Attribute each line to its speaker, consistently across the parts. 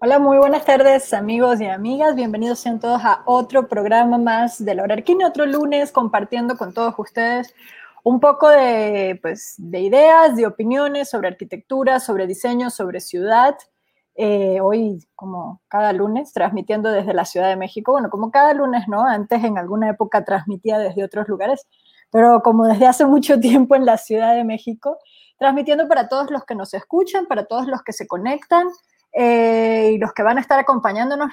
Speaker 1: Hola, muy buenas tardes amigos y amigas. Bienvenidos sean todos a otro programa más de la hora otro lunes compartiendo con todos ustedes un poco de, pues, de ideas, de opiniones sobre arquitectura, sobre diseño, sobre ciudad. Eh, hoy, como cada lunes, transmitiendo desde la Ciudad de México. Bueno, como cada lunes, ¿no? Antes en alguna época transmitía desde otros lugares, pero como desde hace mucho tiempo en la Ciudad de México, transmitiendo para todos los que nos escuchan, para todos los que se conectan, eh, y los que van a estar acompañándonos,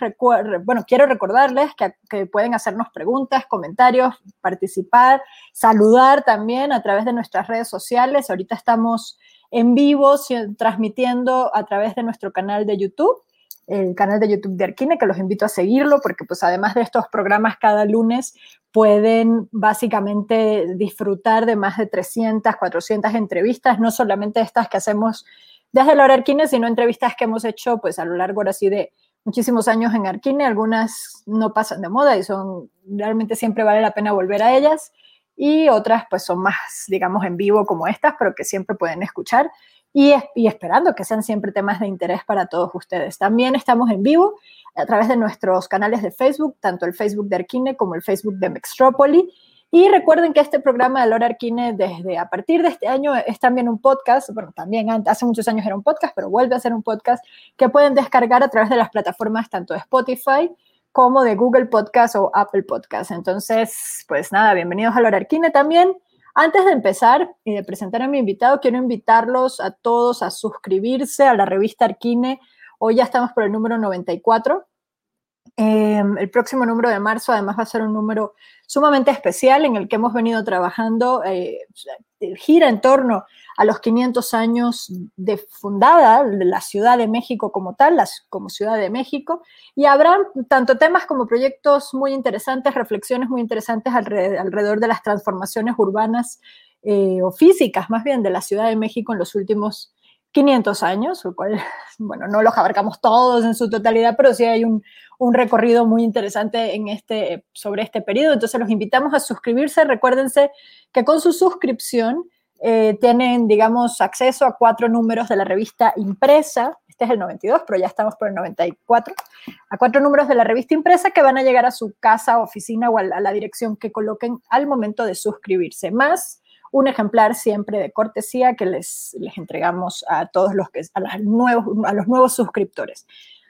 Speaker 1: bueno, quiero recordarles que, pueden hacernos preguntas, comentarios, participar, saludar también a través de nuestras redes sociales. Ahorita estamos en vivo transmitiendo a través de nuestro canal de YouTube, el canal de YouTube de Arquine, que los invito a seguirlo porque pues además de estos programas cada lunes pueden básicamente disfrutar de más de 300, 400 entrevistas, no solamente estas que hacemos desde la hora Arquine, sino entrevistas que hemos hecho pues a lo largo ahora sí de muchísimos años en Arquine, algunas no pasan de moda y son, realmente siempre vale la pena volver a ellas. Y otras pues son más, digamos, en vivo como estas, pero que siempre pueden escuchar y, esperando que sean siempre temas de interés para todos ustedes. También estamos en vivo a través de nuestros canales de Facebook, tanto el Facebook de Arquine como el Facebook de Mextropoli y recuerden que este programa de Lora Arquine, desde a partir de este año, es también un podcast, bueno, también hace muchos años era un podcast, pero vuelve a ser un podcast que pueden descargar a través de las plataformas tanto de Spotify como de Google Podcast o Apple Podcast. Entonces, pues nada, bienvenidos a Lora Arquine también. Antes de empezar y de presentar a mi invitado, quiero invitarlos a todos a suscribirse a la revista Arquine. Hoy ya estamos por el número 94 Em, el próximo número de marzo además va a ser un número sumamente especial en el que hemos venido trabajando, eh, gira en torno a los 500 años de fundada la Ciudad de México como tal, como Ciudad de México, y habrá tanto temas como proyectos muy interesantes, reflexiones muy interesantes alrededor, de las transformaciones urbanas eh, o físicas más bien de la Ciudad de México en los últimos 500 años, lo cual, bueno, no los abarcamos todos en su totalidad, pero sí hay un, un recorrido muy interesante en este, sobre este periodo. Entonces los invitamos a suscribirse. Recuérdense que con su suscripción eh, tienen, digamos, acceso a cuatro números de la revista impresa. Este es el 92, pero ya estamos por el 94. A cuatro números de la revista impresa que van a llegar a su casa, oficina o a la, dirección que coloquen al momento de suscribirse. Más un ejemplar siempre de cortesía que les, les entregamos a todos los que a los nuevos, a los nuevos suscriptores.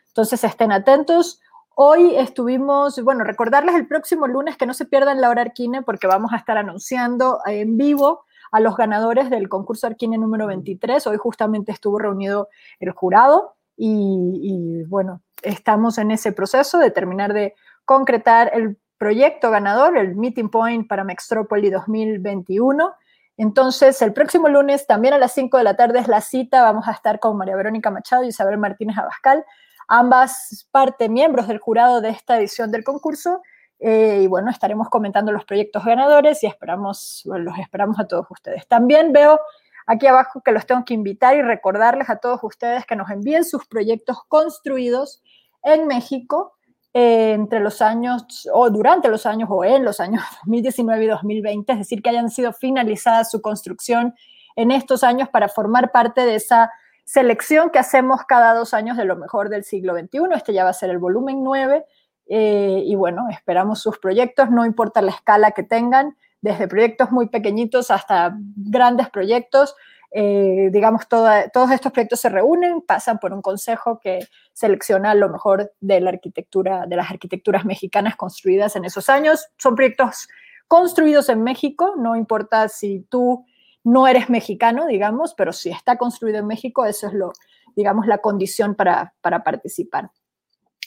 Speaker 1: Entonces estén atentos. Hoy estuvimos, bueno, recordarles el próximo lunes que no se pierdan la hora Arquine porque vamos a estar anunciando en vivo a los ganadores del concurso Arquine número 23. Hoy justamente estuvo reunido el jurado y, bueno, estamos en ese proceso de terminar de concretar el proyecto ganador, el Meeting Point para Mextropoli 2021. Entonces, el próximo lunes, también a las 5 de la tarde es la cita, vamos a estar con María Verónica Machado y Isabel Martínez Abascal, ambas parte miembros del jurado de esta edición del concurso. Eh, y bueno, estaremos comentando los proyectos ganadores y esperamos, los esperamos a todos ustedes. También veo aquí abajo que los tengo que invitar y recordarles a todos ustedes que nos envíen sus proyectos construidos en México entre los años, o durante los años, o en los años 2019 y 2020, es decir, que hayan sido finalizadas su construcción en estos años para formar parte de esa selección que hacemos cada dos años de lo mejor del siglo XXI. Este ya va a ser el volumen 9. Eh, y bueno, esperamos sus proyectos, no importa la escala que tengan, desde proyectos muy pequeñitos hasta grandes proyectos. Eh, digamos, todos estos proyectos se reúnen, pasan por un consejo que selecciona lo mejor de la arquitectura, de las arquitecturas mexicanas construidas en esos años. Son proyectos construidos en México, no importa si tú no eres mexicano, digamos, pero si está construido en México, eso es lo, digamos, la condición para, participar.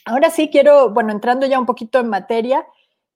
Speaker 1: Ahora sí quiero, bueno, entrando ya un poquito en materia,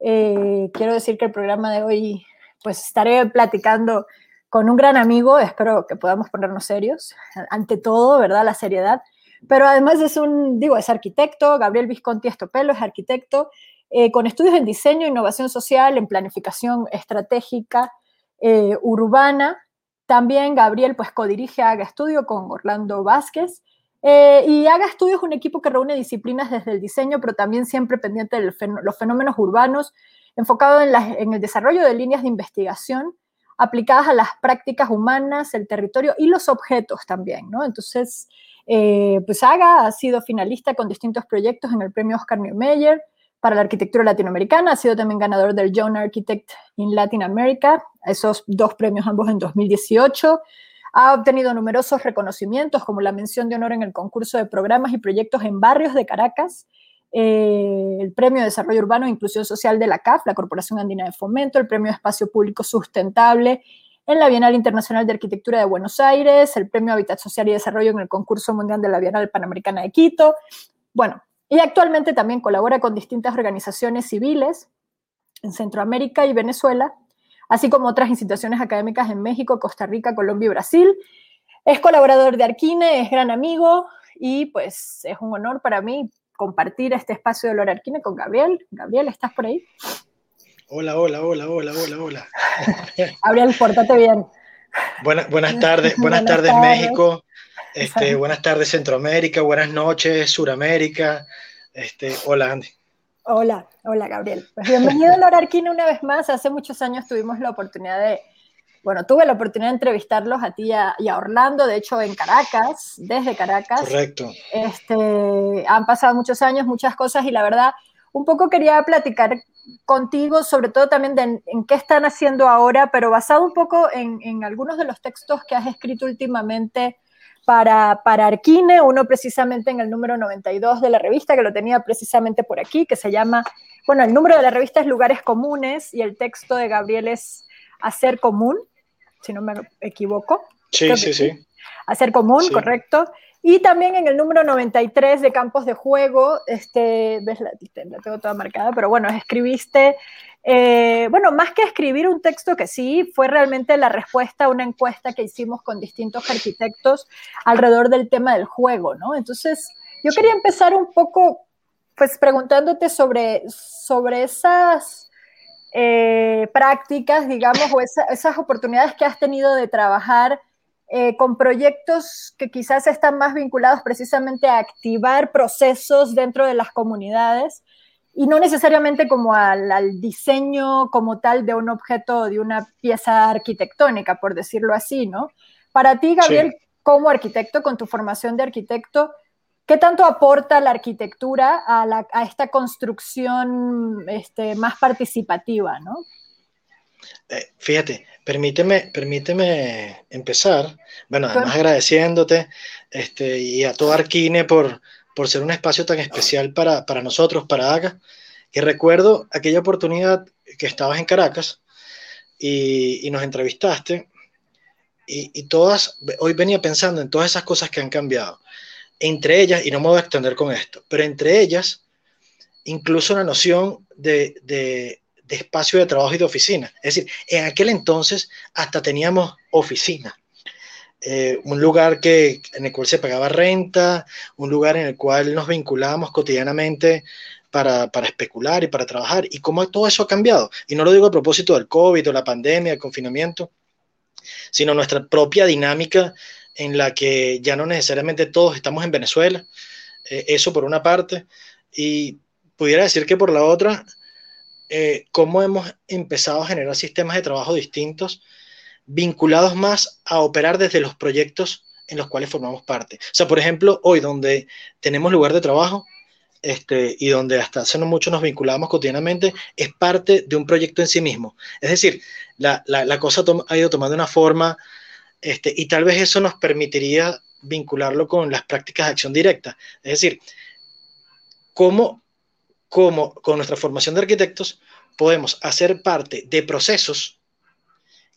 Speaker 1: eh, quiero decir que el programa de hoy, pues estaré platicando con un gran amigo, espero que podamos ponernos serios, ante todo, ¿verdad? La seriedad. Pero además es un, digo, es arquitecto, Gabriel Visconti Estopelo es arquitecto, eh, con estudios en diseño, innovación social, en planificación estratégica eh, urbana. También Gabriel pues codirige Haga Estudio con Orlando Vázquez. Eh, y Haga Estudio es un equipo que reúne disciplinas desde el diseño, pero también siempre pendiente de los fenómenos urbanos, enfocado en, en el desarrollo de líneas de investigación aplicadas a las prácticas humanas, el territorio y los objetos también, ¿no? Entonces, eh, pues Aga ha sido finalista con distintos proyectos en el premio Oscar Niemeyer para la arquitectura latinoamericana, ha sido también ganador del Young Architect in Latin America, esos dos premios ambos en 2018. Ha obtenido numerosos reconocimientos, como la mención de honor en el concurso de programas y proyectos en barrios de Caracas, eh, el Premio de Desarrollo Urbano e Inclusión Social de la CAF, la Corporación Andina de Fomento, el Premio Espacio Público Sustentable en la Bienal Internacional de Arquitectura de Buenos Aires, el Premio Hábitat Social y Desarrollo en el Concurso Mundial de la Bienal Panamericana de Quito. Bueno, y actualmente también colabora con distintas organizaciones civiles en Centroamérica y Venezuela, así como otras instituciones académicas en México, Costa Rica, Colombia y Brasil. Es colaborador de Arquine, es gran amigo y pues es un honor para mí compartir este espacio de Lora Arquine con Gabriel. Gabriel, ¿estás por ahí?
Speaker 2: Hola, hola, hola, hola, hola, hola.
Speaker 1: Gabriel, pórtate bien.
Speaker 2: buenas tardes, buenas, tardes, México. Este, buenas tardes Centroamérica, buenas noches Suramérica. Este, hola Andy.
Speaker 1: Hola, hola Gabriel. Pues bienvenido a Lora Arquine una vez más. Hace muchos años tuvimos la oportunidad de bueno, tuve la oportunidad de entrevistarlos a ti y a, Orlando, de hecho en Caracas, desde Caracas.
Speaker 2: Correcto.
Speaker 1: Este, han pasado muchos años, muchas cosas y la verdad, un poco quería platicar contigo, sobre todo también de en, qué están haciendo ahora, pero basado un poco en, en, algunos de los textos que has escrito últimamente para, para Arquine, uno precisamente en el número 92 de la revista, que lo tenía precisamente por aquí, que se llama, bueno, el número de la revista es Lugares Comunes y el texto de Gabriel es Hacer Común si no me equivoco.
Speaker 2: Sí, sí, sí.
Speaker 1: Hacer común, correcto. Y también en el número 93 de campos de juego, este, ves la, la tengo toda marcada, pero bueno, escribiste, eh, bueno, más que escribir un texto que sí, fue realmente la respuesta a una encuesta que hicimos con distintos arquitectos alrededor del tema del juego, ¿no? Entonces, yo quería empezar un poco, pues preguntándote sobre, sobre esas eh, prácticas, digamos, o esas oportunidades que has tenido de trabajar eh, con proyectos que quizás están más vinculados precisamente a activar procesos dentro de las comunidades y no necesariamente como al, diseño como tal de un objeto o de una pieza arquitectónica, por decirlo así, ¿no? Para ti, Gabriel, como arquitecto, con tu formación de arquitecto, ¿Qué tanto aporta la arquitectura a, esta construcción este, más participativa? ¿no?
Speaker 2: Eh, fíjate, permíteme, permíteme empezar, bueno, además agradeciéndote este, y a todo Arquine por, por ser un espacio tan especial para, nosotros, para AGA. Y recuerdo aquella oportunidad que estabas en Caracas y, nos entrevistaste y, y, todas, hoy venía pensando en todas esas cosas que han cambiado entre ellas, y no me voy a extender con esto, pero entre ellas, incluso una noción de, espacio de trabajo y de oficina. Es decir, en aquel entonces hasta teníamos oficina. Eh, un lugar que, en el cual se pagaba renta, un lugar en el cual nos vinculábamos cotidianamente para, para, especular y para trabajar, y cómo todo eso ha cambiado. Y no lo digo a propósito del COVID o la pandemia, el confinamiento, sino nuestra propia dinámica en la que ya no necesariamente todos estamos en Venezuela, eh, eso por una parte, y pudiera decir que por la otra, eh, cómo hemos empezado a generar sistemas de trabajo distintos, vinculados más a operar desde los proyectos en los cuales formamos parte. O sea, por ejemplo, hoy donde tenemos lugar de trabajo, este, y donde hasta hace no mucho nos vinculamos cotidianamente, es parte de un proyecto en sí mismo. Es decir, la, cosa ha ido tomando una forma este, y tal vez eso nos permitiría vincularlo con las prácticas de acción directa. Es decir, cómo, cómo con nuestra formación de arquitectos podemos hacer parte de procesos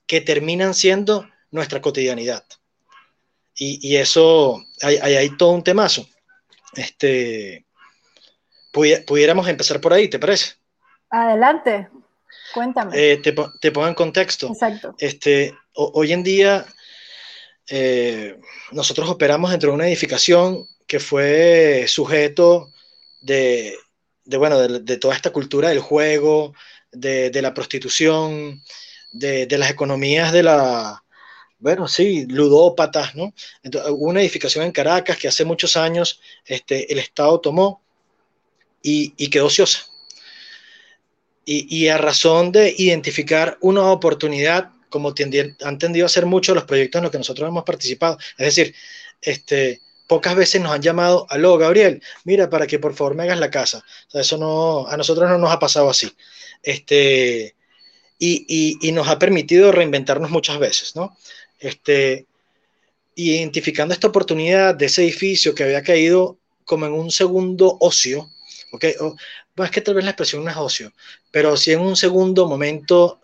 Speaker 2: que terminan siendo nuestra cotidianidad. Y, eso, hay, hay, todo un temazo. Este, pudiéramos empezar por ahí, ¿te parece?
Speaker 1: Adelante, cuéntame.
Speaker 2: Eh, te, te, pongo en contexto.
Speaker 1: Exacto.
Speaker 2: Este, hoy en día eh, nosotros operamos dentro de una edificación que fue sujeto de, bueno, de, toda esta cultura del juego, de, la prostitución, de, las economías de la, bueno, sí, ludópatas, ¿no? hubo una edificación en Caracas que hace muchos años este, el Estado tomó y, quedó ociosa. Y, y, a razón de identificar una oportunidad como han tendido a ser muchos los proyectos en los que nosotros hemos participado. Es decir, este, pocas veces nos han llamado, aló, Gabriel, mira, para que por favor me hagas la casa. eso no, a nosotros no nos ha pasado así. Este, y, nos ha permitido reinventarnos muchas veces, ¿no? Este, identificando esta oportunidad de ese edificio que había caído como en un segundo ocio, ¿ok? bueno, es que tal vez la expresión no es ocio, pero sí en un segundo momento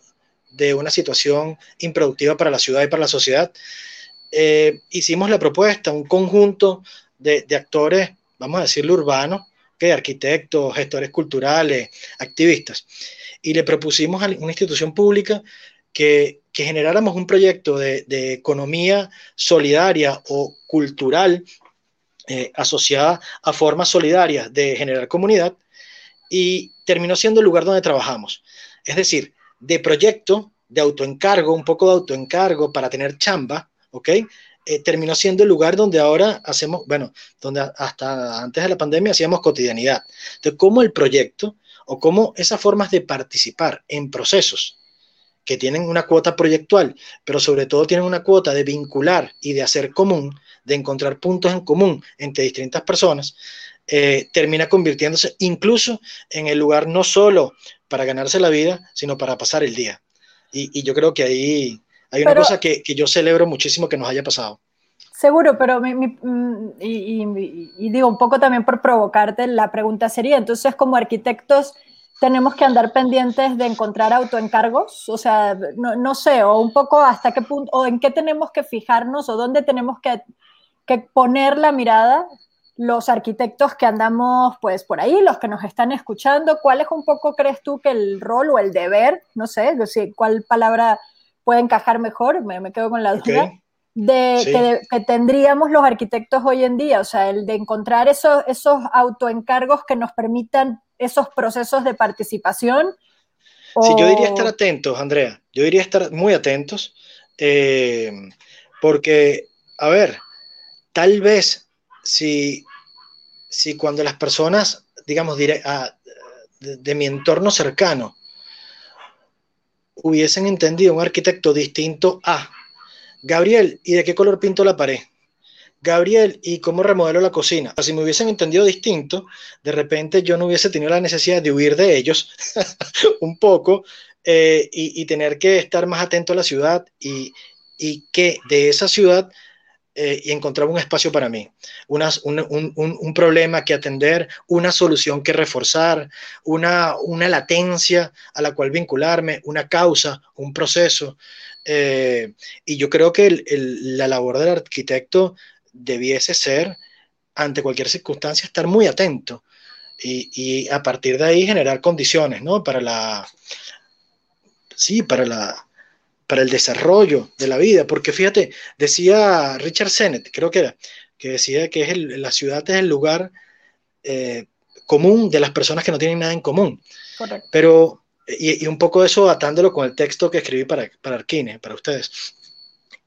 Speaker 2: de una situación improductiva para la ciudad y para la sociedad, eh, hicimos la propuesta, un conjunto de, actores, vamos a decirlo urbanos, que arquitectos, gestores culturales, activistas, y le propusimos a una institución pública que, generáramos un proyecto de, economía solidaria o cultural eh, asociada a formas solidarias de generar comunidad y terminó siendo el lugar donde trabajamos. Es decir, de proyecto, de autoencargo, un poco de autoencargo para tener chamba, ¿ok? Eh, terminó siendo el lugar donde ahora hacemos, bueno, donde hasta antes de la pandemia hacíamos cotidianidad. Entonces, cómo el proyecto o cómo esas formas de participar en procesos que tienen una cuota proyectual, pero sobre todo tienen una cuota de vincular y de hacer común, de encontrar puntos en común entre distintas personas, eh, termina convirtiéndose incluso en el lugar no solo para ganarse la vida, sino para pasar el día. Y, yo creo que ahí hay una cosa que, yo celebro muchísimo que nos haya pasado.
Speaker 1: Seguro, pero mm, y, digo un poco también por provocarte, la pregunta sería, entonces como arquitectos tenemos que andar pendientes de encontrar autoencargos, o sea, no, no, sé, o un poco hasta qué punto, o en qué tenemos que fijarnos, o dónde tenemos que, que poner la mirada los arquitectos que andamos pues por ahí, los que nos están escuchando, ¿cuál es un poco crees tú que el rol o el deber, no sé, cuál palabra puede encajar mejor, me, quedo con la duda, de, que, tendríamos los arquitectos hoy en día, o sea, el de encontrar esos, esos autoencargos que nos permitan esos procesos de participación.
Speaker 2: Sí, yo diría estar atentos, Andrea, yo diría estar muy atentos, eh, porque, a ver, tal vez si, si cuando las personas, digamos, ah, de, mi entorno cercano, hubiesen entendido un arquitecto distinto a Gabriel, ¿y de qué color pinto la pared? Gabriel, ¿y cómo remodelo la cocina? Si me hubiesen entendido distinto, de repente yo no hubiese tenido la necesidad de huir de ellos un poco eh, y, tener que estar más atento a la ciudad y, y que de esa ciudad eh, y encontrar un espacio para mí, un, problema que atender, una solución que reforzar, una, una latencia a la cual vincularme, una causa, un proceso. Eh, y yo creo que la labor del arquitecto debiese ser, ante cualquier circunstancia, estar muy atento y, y a partir de ahí generar condiciones, ¿no? Para la, sí, para la, para el desarrollo de la vida, porque fíjate, decía Richard Sennett, creo que era, que decía que es la ciudad es el lugar eh, común de las personas que no tienen nada en común. Correcto. Pero, y, un poco eso atándolo con el texto que escribí para, para Arquine, para ustedes.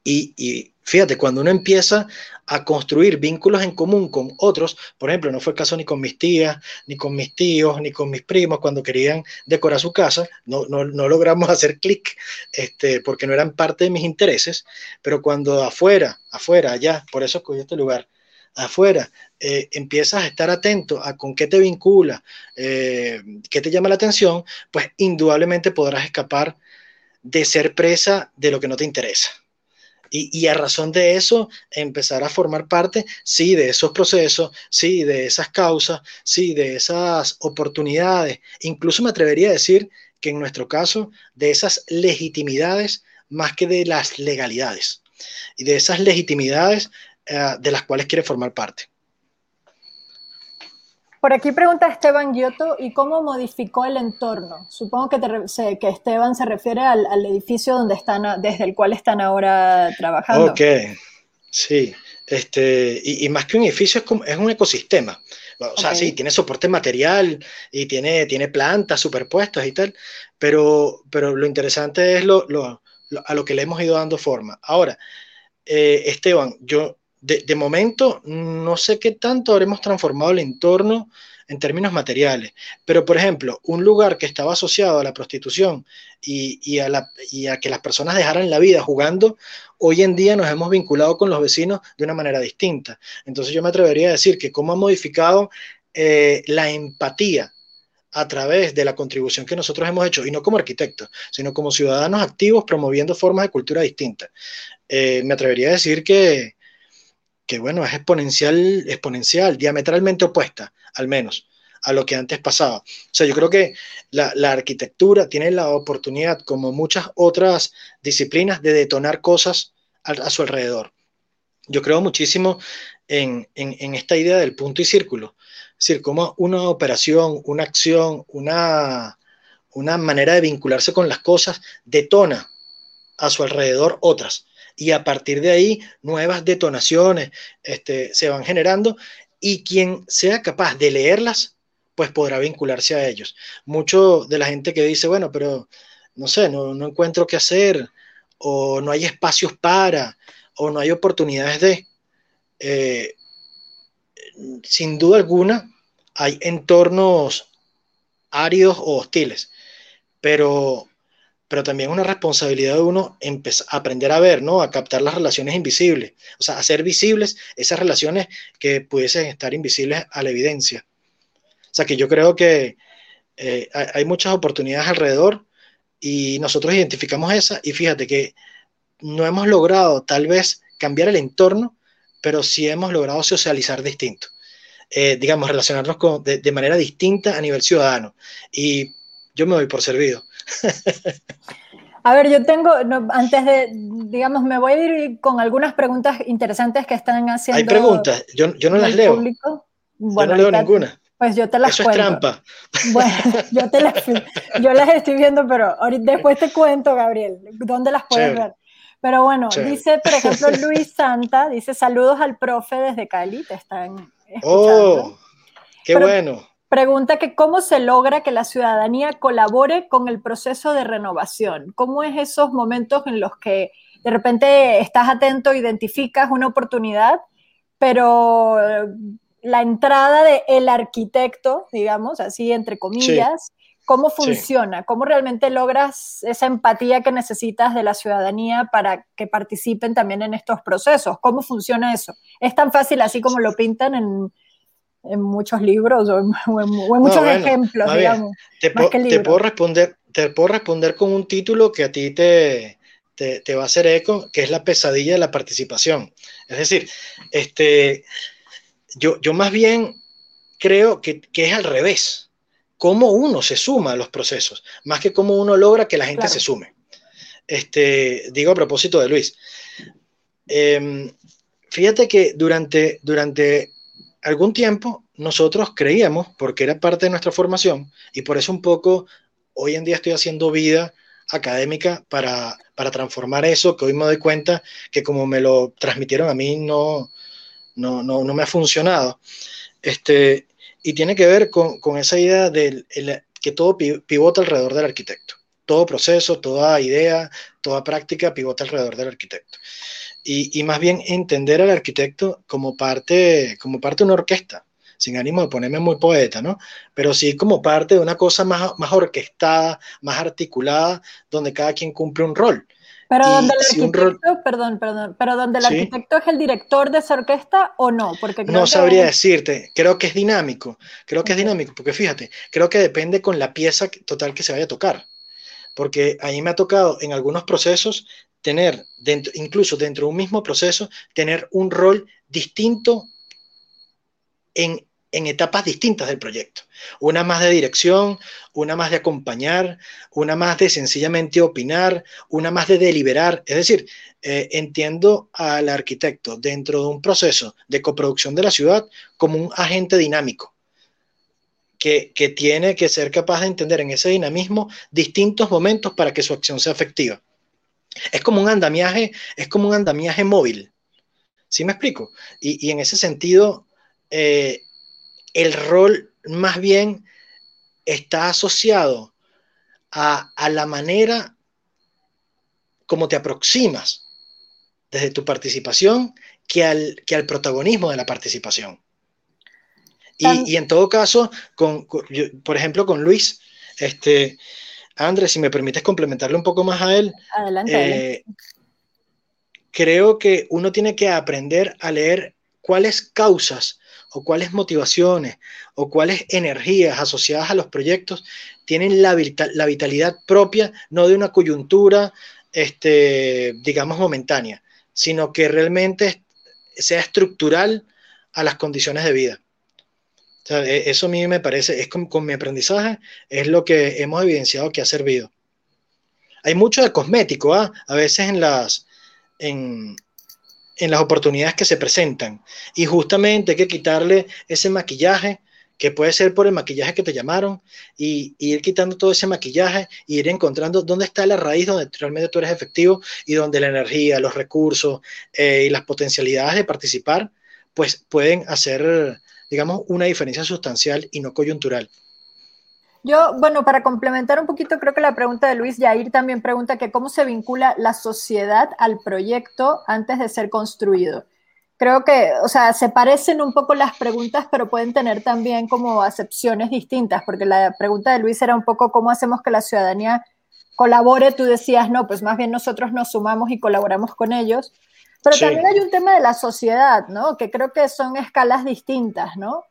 Speaker 2: Y, fíjate, cuando uno empieza a construir vínculos en común con otros, por ejemplo, no fue el caso ni con mis tías, ni con mis tíos, ni con mis primos cuando querían decorar su casa, no, no, no logramos hacer clic este, porque no eran parte de mis intereses, pero cuando afuera, afuera, allá, por eso escogí este lugar, afuera, eh, empiezas a estar atento a con qué te vincula, eh, qué te llama la atención, pues indudablemente podrás escapar de ser presa de lo que no te interesa. Y, a razón de eso, empezar a formar parte, sí, de esos procesos, sí, de esas causas, sí, de esas oportunidades. Incluso me atrevería a decir que en nuestro caso, de esas legitimidades más que de las legalidades. Y de esas legitimidades eh, de las cuales quiere formar parte.
Speaker 1: Por aquí pregunta Esteban Giotto, ¿y cómo modificó el entorno? Supongo que, que Esteban se refiere al, edificio donde están, desde el cual están ahora trabajando.
Speaker 2: Ok, sí. Este, y, más que un edificio, es, como, es un ecosistema. O sea, sí, tiene soporte material y tiene, tiene plantas superpuestas y tal, pero, pero lo interesante es lo, lo, a lo que le hemos ido dando forma. Ahora, eh, Esteban, yo de, momento, no sé qué tanto habremos transformado el entorno en términos materiales, pero por ejemplo, un lugar que estaba asociado a la prostitución y, a, que las personas dejaran la vida jugando, hoy en día nos hemos vinculado con los vecinos de una manera distinta. Entonces yo me atrevería a decir que cómo ha modificado eh, la empatía a través de la contribución que nosotros hemos hecho, y no como arquitectos, sino como ciudadanos activos promoviendo formas de cultura distintas. Eh, me atrevería a decir que, que bueno, es exponencial, exponencial, diametralmente opuesta, al menos, a lo que antes pasaba. O sea, yo creo que la, arquitectura tiene la oportunidad, como muchas otras disciplinas, de detonar cosas a, su alrededor. Yo creo muchísimo en, esta idea del punto y círculo. Es decir, como una operación, una acción, una, una manera de vincularse con las cosas detona a su alrededor otras y a partir de ahí nuevas detonaciones este, se van generando y quien sea capaz de leerlas, pues podrá vincularse a ellos. Mucho de la gente que dice, bueno, pero no sé, no, encuentro qué hacer, o no hay espacios para, o no hay oportunidades de, eh, sin duda alguna, hay entornos áridos o hostiles, pero pero también una responsabilidad de uno empezar, aprender a ver, ¿no? A captar las relaciones invisibles, o sea, hacer visibles esas relaciones que pudiesen estar invisibles a la evidencia. O sea, que yo creo que eh, hay muchas oportunidades alrededor y nosotros identificamos esa y fíjate que no hemos logrado tal vez cambiar el entorno, pero sí hemos logrado socializar distinto. Eh, digamos, relacionarnos con, de, de manera distinta a nivel ciudadano. Y yo me doy por servido.
Speaker 1: A ver, yo tengo, antes de, digamos, me voy a ir con algunas preguntas interesantes que están haciendo.
Speaker 2: Hay preguntas, yo, yo no las leo. Público. Bueno, yo no leo ninguna.
Speaker 1: Pues yo te las
Speaker 2: Eso
Speaker 1: es
Speaker 2: trampa.
Speaker 1: Bueno, yo, te las, yo las estoy viendo, pero después te cuento, Gabriel, dónde las puedes ver. Pero bueno, dice, por ejemplo, Luis Santa, dice saludos al profe desde Cali, te están escuchando. Oh,
Speaker 2: qué bueno.
Speaker 1: Pregunta que cómo se logra que la ciudadanía colabore con el proceso de renovación. ¿Cómo es esos momentos en los que de repente estás atento, identificas una oportunidad, pero la entrada del el arquitecto, digamos, así entre comillas, ¿cómo funciona? ¿Cómo realmente logras esa empatía que necesitas de la ciudadanía para que participen también en estos procesos? ¿Cómo funciona eso? ¿Es tan fácil así como lo pintan en, en muchos libros o en, muchos ejemplos, digamos.
Speaker 2: Te, puedo responder, te puedo responder con un título que a ti te, te, va a hacer eco, que es la pesadilla de la participación. Es decir, este, yo, yo más bien creo que, que, es al revés. Cómo uno se suma a los procesos, más que cómo uno logra que la gente se sume. Este, digo a propósito de Luis. Em, fíjate que durante, durante algún tiempo nosotros creíamos, porque era parte de nuestra formación, y por eso un poco hoy en día estoy haciendo vida académica para, para transformar eso, que hoy me doy cuenta que como me lo transmitieron a mí no, no, no, no me ha funcionado. Este, y tiene que ver con, con esa idea de que todo pivota alrededor del arquitecto. Todo proceso, toda idea, toda práctica pivota alrededor del arquitecto y, más bien entender al arquitecto como parte, como parte de una orquesta, sin ánimo de ponerme muy poeta, ¿no? Pero sí como parte de una cosa más, más orquestada, más articulada, donde cada quien cumple un rol.
Speaker 1: Pero donde el arquitecto, perdón, perdón, pero donde el arquitecto es el director de esa orquesta o no, porque
Speaker 2: no sabría decirte, creo que es dinámico, creo que es dinámico, porque fíjate, creo que depende con la pieza total que se vaya a tocar, porque ahí me ha tocado en algunos procesos tener, incluso dentro de un mismo proceso, tener un rol distinto en, etapas distintas del proyecto. Una más de dirección, una más de acompañar, una más de sencillamente opinar, una más de deliberar. Es decir, eh, entiendo al arquitecto dentro de un proceso de coproducción de la ciudad como un agente dinámico. Que tiene que ser capaz de entender en ese dinamismo distintos momentos para que su acción sea efectiva. Es como un andamiaje, es como un andamiaje móvil. ¿Sí me explico? Y, en ese sentido, eh, el rol más bien está asociado a, a, la manera como te aproximas desde tu participación que al, que al protagonismo de la participación. Y, en todo caso, con, por ejemplo, con Luis, este, Andrés, si me permites complementarle un poco más a él.
Speaker 1: Adelante.
Speaker 2: Eh, creo que uno tiene que aprender a leer cuáles causas o cuáles motivaciones o cuáles energías asociadas a los proyectos tienen la, la vitalidad propia, no de una coyuntura, este, digamos, momentánea, sino que realmente sea estructural a las condiciones de vida. E, eso a mí me parece, es con, mi aprendizaje, es lo que hemos evidenciado que ha servido. Hay mucho de cosmético, ¿ah? a veces en las, en, las oportunidades que se presentan. Y justamente hay que quitarle ese maquillaje, que puede ser por el maquillaje que te llamaron, y, ir quitando todo ese maquillaje y ir encontrando dónde está la raíz donde realmente tú eres efectivo y donde la energía, los recursos eh, y las potencialidades de participar, pues pueden hacer digamos, una diferencia sustancial y no coyuntural.
Speaker 1: Yo, bueno, para complementar un poquito, creo que la pregunta de Luis Yair también pregunta que cómo se vincula la sociedad al proyecto antes de ser construido. Creo que, o sea, se parecen un poco las preguntas, pero pueden tener también como acepciones distintas, porque la pregunta de Luis era un poco cómo hacemos que la ciudadanía colabore. Tú decías, no, pues más bien nosotros nos sumamos y colaboramos con ellos. Pero también hay un tema de la sociedad, ¿no? Que creo que son escalas distintas, ¿no?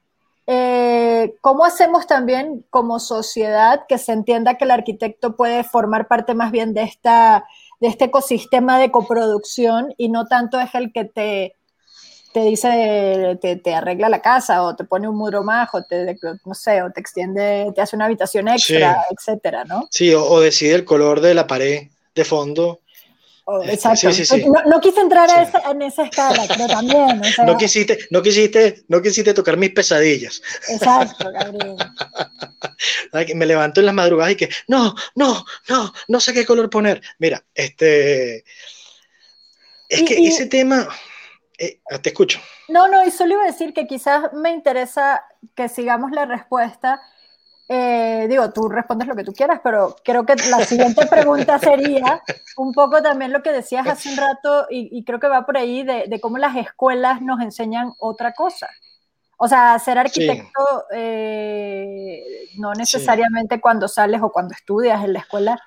Speaker 1: Eh, ¿Cómo hacemos también como sociedad que se entienda que el arquitecto puede formar parte más bien de, esta, de este ecosistema de coproducción y no tanto es el que te, te dice, te, te, arregla la casa o te pone un muro más o te, no sé, o te extiende, te hace una habitación extra, etcétera, ¿no?
Speaker 2: Sí, o, decide el color de la pared de fondo
Speaker 1: exacto. No, quise entrar en esa escala, pero también.
Speaker 2: no, quisiste, no, quisiste, no quisiste tocar mis pesadillas.
Speaker 1: Exacto, Gabriel.
Speaker 2: Me levanto en las madrugadas y que, no, no, no, no sé qué color poner. Mira, este. Es que ese tema. Eh, te escucho.
Speaker 1: No, no, y solo iba a decir que quizás me interesa que sigamos la respuesta eh, digo, tú respondes lo que tú quieras, pero creo que la siguiente pregunta sería un poco también lo que decías hace un rato y, creo que va por ahí de, cómo las escuelas nos enseñan otra cosa. O sea, ser arquitecto eh, no necesariamente cuando sales o cuando estudias en la escuela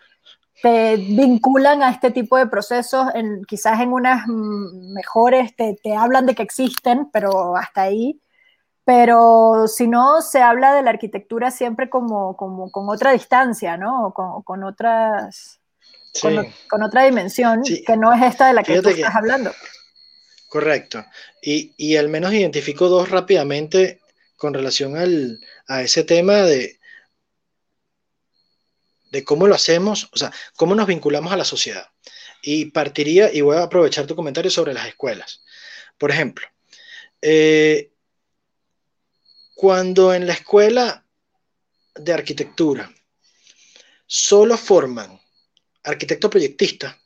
Speaker 1: te vinculan a este tipo de procesos, en, quizás en unas mejores te, te hablan de que existen, pero hasta ahí pero si no, se habla de la arquitectura siempre como, como con otra distancia, ¿no? Con, con otras, con, otra dimensión, que no es esta de la que tú estás hablando.
Speaker 2: Correcto. Y, y, al menos identifico dos rápidamente con relación al, a ese tema de, de cómo lo hacemos, o sea, cómo nos vinculamos a la sociedad. Y partiría, y voy a aprovechar tu comentario sobre las escuelas. Por ejemplo, eh, cuando en la escuela de arquitectura solo forman arquitecto proyectista,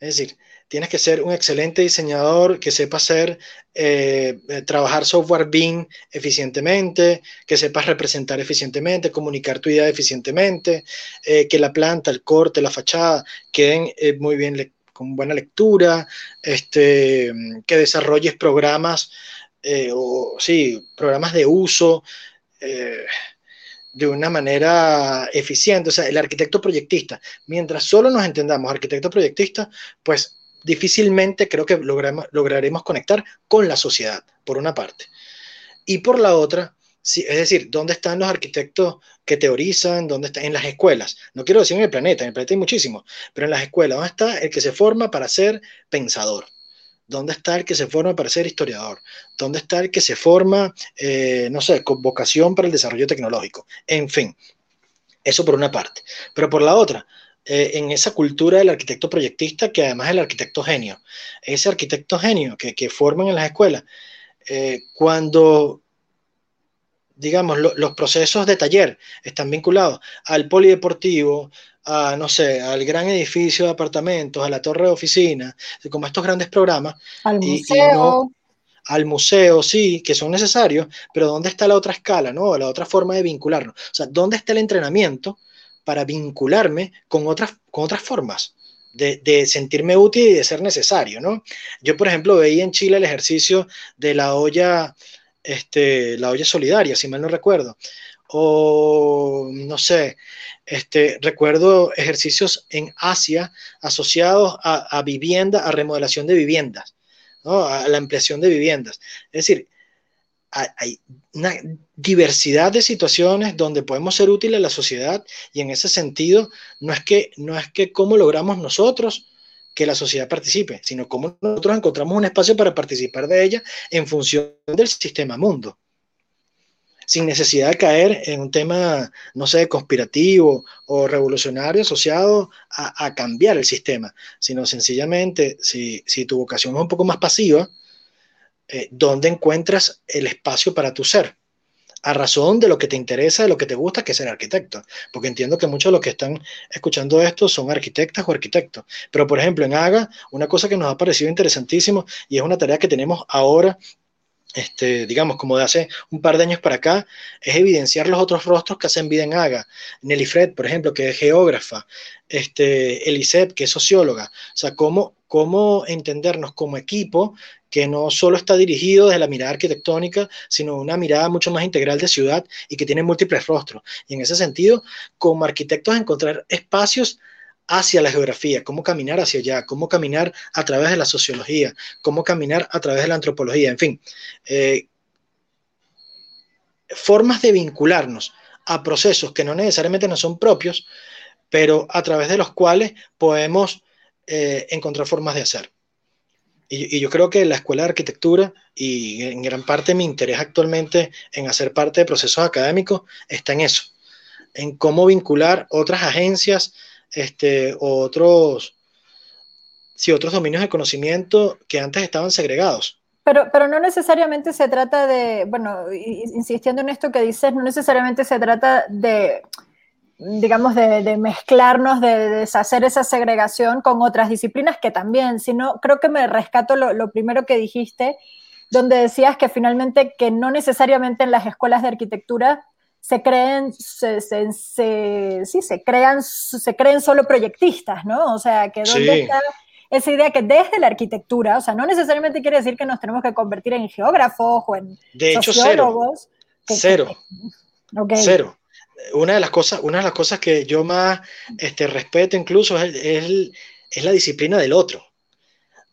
Speaker 2: es decir, tienes que ser un excelente diseñador que sepa hacer, eh, eh, trabajar software BIM eficientemente, que sepas representar eficientemente, comunicar tu idea eficientemente, eh, que la planta, el corte, la fachada queden muy bien con buena lectura, este, que desarrolles programas eh, o sí, programas de uso eh, de una manera eficiente. O sea, el arquitecto proyectista, mientras solo nos entendamos arquitecto proyectista, pues difícilmente creo que lograremos conectar con la sociedad, por una parte. Y por la otra, Sí, es decir, ¿dónde están los arquitectos que teorizan? ¿Dónde están? En las escuelas. No quiero decir en el planeta, en el planeta hay muchísimos, pero en las escuelas, ¿dónde está el que se forma para ser pensador? ¿Dónde está el que se forma para ser historiador? ¿Dónde está el que se forma, eh, no sé, con vocación para el desarrollo tecnológico? En fin, eso por una parte. Pero por la otra, eh, en esa cultura del arquitecto proyectista, que además es el arquitecto genio, ese arquitecto genio que, que forman en las escuelas, eh, cuando digamos, los procesos de taller están vinculados al polideportivo, a, no sé, al gran edificio de apartamentos, a la torre de oficina, como estos grandes programas.
Speaker 1: Al museo.
Speaker 2: al museo, sí, que son necesarios, pero ¿dónde está la otra escala, no? La otra forma de vincularnos. O sea, ¿dónde está el entrenamiento para vincularme con otras, con otras formas de, sentirme útil y de ser necesario, ¿no? Yo, por ejemplo, veía en Chile el ejercicio de la olla, este, la olla solidaria, si mal no recuerdo, o no sé, este, recuerdo ejercicios en Asia asociados a, vivienda, a remodelación de viviendas, a la ampliación de viviendas. Es decir, hay una diversidad de situaciones donde podemos ser útiles a la sociedad y en ese sentido no es que, no es que cómo logramos nosotros que la sociedad participe, sino cómo nosotros encontramos un espacio para participar de ella en función del sistema mundo, sin necesidad de caer en un tema, no sé, conspirativo o revolucionario asociado a, cambiar el sistema, sino sencillamente, si, si tu vocación es un poco más pasiva, eh, dónde encuentras el espacio para tu ser, a razón de lo que te interesa, de lo que te gusta, que es ser arquitecto. Porque entiendo que muchos de los que están escuchando esto son arquitectas o arquitectos. Pero, por ejemplo, en AGA, una cosa que nos ha parecido interesantísimo y es una tarea que tenemos ahora este, digamos, como de hace un par de años para acá, es evidenciar los otros rostros que hacen vida en AGA. Nelly Fred, por ejemplo, que es geógrafa, este, Elisette, que es socióloga. O sea, cómo, cómo entendernos como equipo que no solo está dirigido desde la mirada arquitectónica, sino una mirada mucho más integral de ciudad y que tiene múltiples rostros. Y en ese sentido, como arquitectos, encontrar espacios hacia la geografía, cómo caminar hacia allá, cómo caminar a través de la sociología, cómo caminar a través de la antropología, en fin, eh, formas de vincularnos a procesos que no necesariamente no son propios, pero a través de los cuales podemos eh, encontrar formas de hacer. Y, yo creo que la escuela de arquitectura y en gran parte mi interés actualmente en hacer parte de procesos académicos está en eso, en cómo vincular otras agencias este, otros, sí, otros dominios de conocimiento que antes estaban segregados.
Speaker 1: Pero, pero no necesariamente se trata de, bueno, insistiendo en esto que dices, no necesariamente se trata de digamos, de, mezclarnos, de, deshacer esa segregación con otras disciplinas que también, sino creo que me rescato lo, primero que dijiste, donde decías que finalmente que no necesariamente en las escuelas de arquitectura se creen, se, sí, se crean, se creen solo proyectistas, ¿no? O sea, que dónde está esa idea que desde la arquitectura, o sea, no necesariamente quiere decir que nos tenemos que convertir en geógrafos o en
Speaker 2: de hecho, sociólogos. Cero. cero. Cero una de las cosas, una de las cosas que yo más este, respeto incluso es, la disciplina del otro.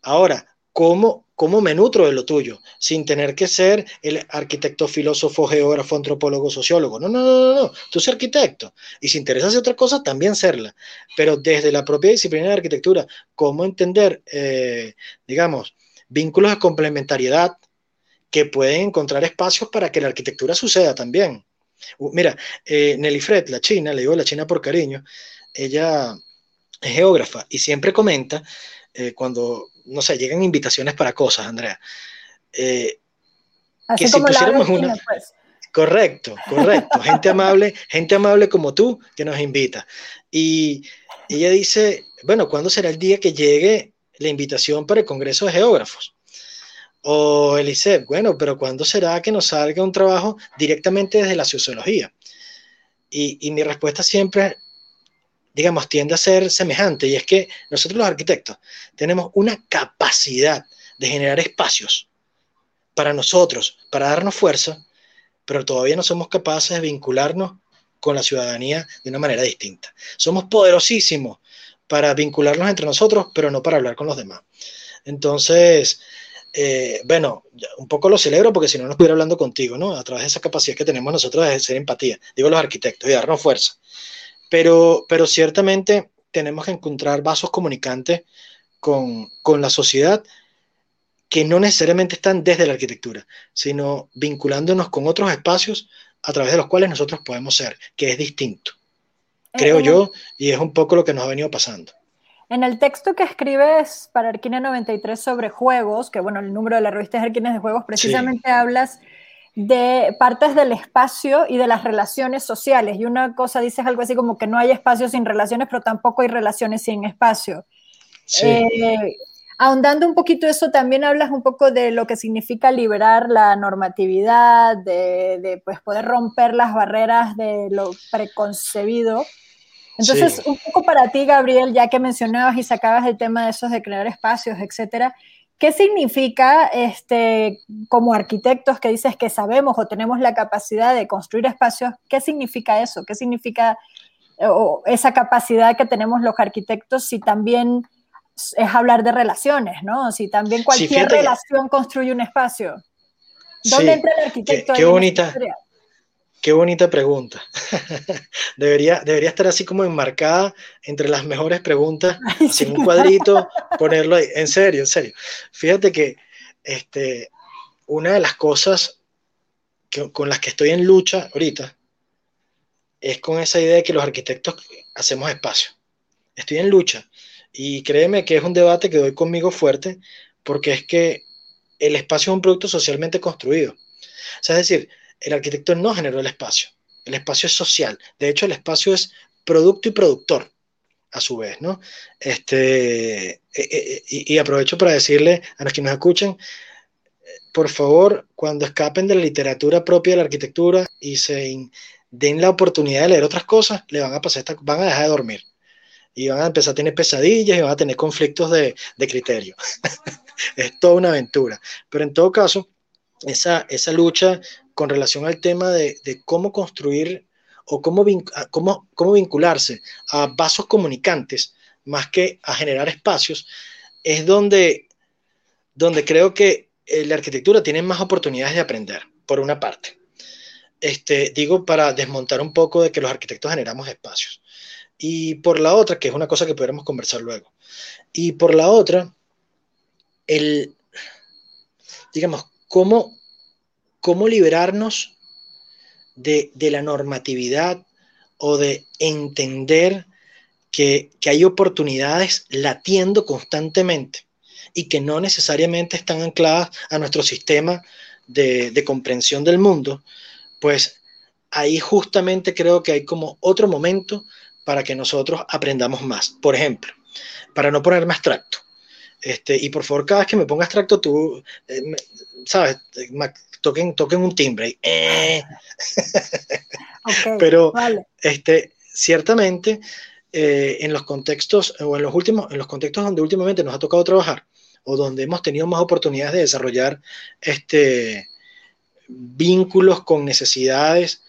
Speaker 2: Ahora, ¿cómo, ¿cómo me nutro de lo tuyo? Sin tener que ser el arquitecto, filósofo, geógrafo, antropólogo, sociólogo. No, no, no, no, Tú eres arquitecto. Y si interesas de otra cosa, también serla. Pero desde la propia disciplina de arquitectura, ¿cómo entender, eh, digamos, vínculos de complementariedad que pueden encontrar espacios para que la arquitectura suceda también? Mira, eh, Nelly Fred, la china, le digo la china por cariño, ella es geógrafa y siempre comenta eh, cuando, no sé, llegan invitaciones para cosas, Andrea.
Speaker 1: Eh, Así que si pusiéramos una... Pues.
Speaker 2: Correcto, correcto. Gente amable, gente amable como tú que nos invita. Y ella dice, bueno, ¿cuándo será el día que llegue la invitación para el Congreso de Geógrafos? O Eliseo, bueno, pero ¿cuándo será que nos salga un trabajo directamente desde la sociología? Y, mi respuesta siempre, digamos, tiende a ser semejante, y es que nosotros los arquitectos tenemos una capacidad de generar espacios para nosotros, para darnos fuerza, pero todavía no somos capaces de vincularnos con la ciudadanía de una manera distinta. Somos poderosísimos para vincularnos entre nosotros, pero no para hablar con los demás. Entonces, eh, bueno, un poco lo celebro porque si no, no estuviera hablando contigo, ¿no? A través de esa capacidad que tenemos nosotros de ser empatía, digo los arquitectos, y darnos fuerza. Pero, pero ciertamente tenemos que encontrar vasos comunicantes con, con la sociedad que no necesariamente están desde la arquitectura, sino vinculándonos con otros espacios a través de los cuales nosotros podemos ser, que es distinto, creo yo, y es un poco lo que nos ha venido pasando.
Speaker 1: En el texto que escribes para Arquine 93 sobre juegos, que bueno, el número de la revista es Arquines de Juegos, precisamente hablas de partes del espacio y de las relaciones sociales. Y una cosa dices algo así como que no hay espacio sin relaciones, pero tampoco hay relaciones sin espacio. Eh, ahondando un poquito eso, también hablas un poco de lo que significa liberar la normatividad, de, de pues, poder romper las barreras de lo preconcebido Entonces, un poco para ti, Gabriel, ya que mencionabas y sacabas el tema de esos de crear espacios, etcétera, ¿qué significa este, como arquitectos que dices que sabemos o tenemos la capacidad de construir espacios? ¿Qué significa eso? ¿Qué significa esa capacidad que tenemos los arquitectos si también es hablar de relaciones, ¿no? Si también cualquier relación construye un espacio.
Speaker 2: ¿Dónde entra el arquitecto? Qué, qué bonita. Qué bonita pregunta. debería, debería estar así como enmarcada entre las mejores preguntas, sin un cuadrito, ponerlo ahí. En serio, en serio. Fíjate que este, una de las cosas con las que estoy en lucha ahorita es con esa idea de que los arquitectos hacemos espacio. Estoy en lucha y créeme que es un debate que doy conmigo fuerte porque es que el espacio es un producto socialmente construido. O sea, es decir, el arquitecto no generó el espacio. El espacio es social. De hecho, el espacio es producto y productor, a su vez, ¿no? Este, eh, eh, y, aprovecho para decirle a los que nos escuchen, por favor, cuando escapen de la literatura propia de la arquitectura y se den la oportunidad de leer otras cosas, le van a pasar, van a dejar de dormir y van a empezar a tener pesadillas y van a tener conflictos de, de criterio. es toda una aventura. Pero en todo caso, esa, esa lucha con relación al tema de, cómo construir o cómo, cómo, cómo, vincularse a vasos comunicantes más que a generar espacios, es donde, donde creo que eh, la arquitectura tiene más oportunidades de aprender, por una parte. Este, digo para desmontar un poco de que los arquitectos generamos espacios. Y por la otra, que es una cosa que podríamos conversar luego. Y por la otra, el, digamos, cómo cómo liberarnos de, la normatividad o de entender que, hay oportunidades latiendo constantemente y que no necesariamente están ancladas a nuestro sistema de, comprensión del mundo, pues ahí justamente creo que hay como otro momento para que nosotros aprendamos más. Por ejemplo, para no ponerme abstracto, este, y por favor, cada vez que me ponga abstracto, tú, eh, sabes, toquen, toquen un timbre. Eh. Pero este, ciertamente eh, en los contextos o en los últimos, en los contextos donde últimamente nos ha tocado trabajar o donde hemos tenido más oportunidades de desarrollar este, vínculos con necesidades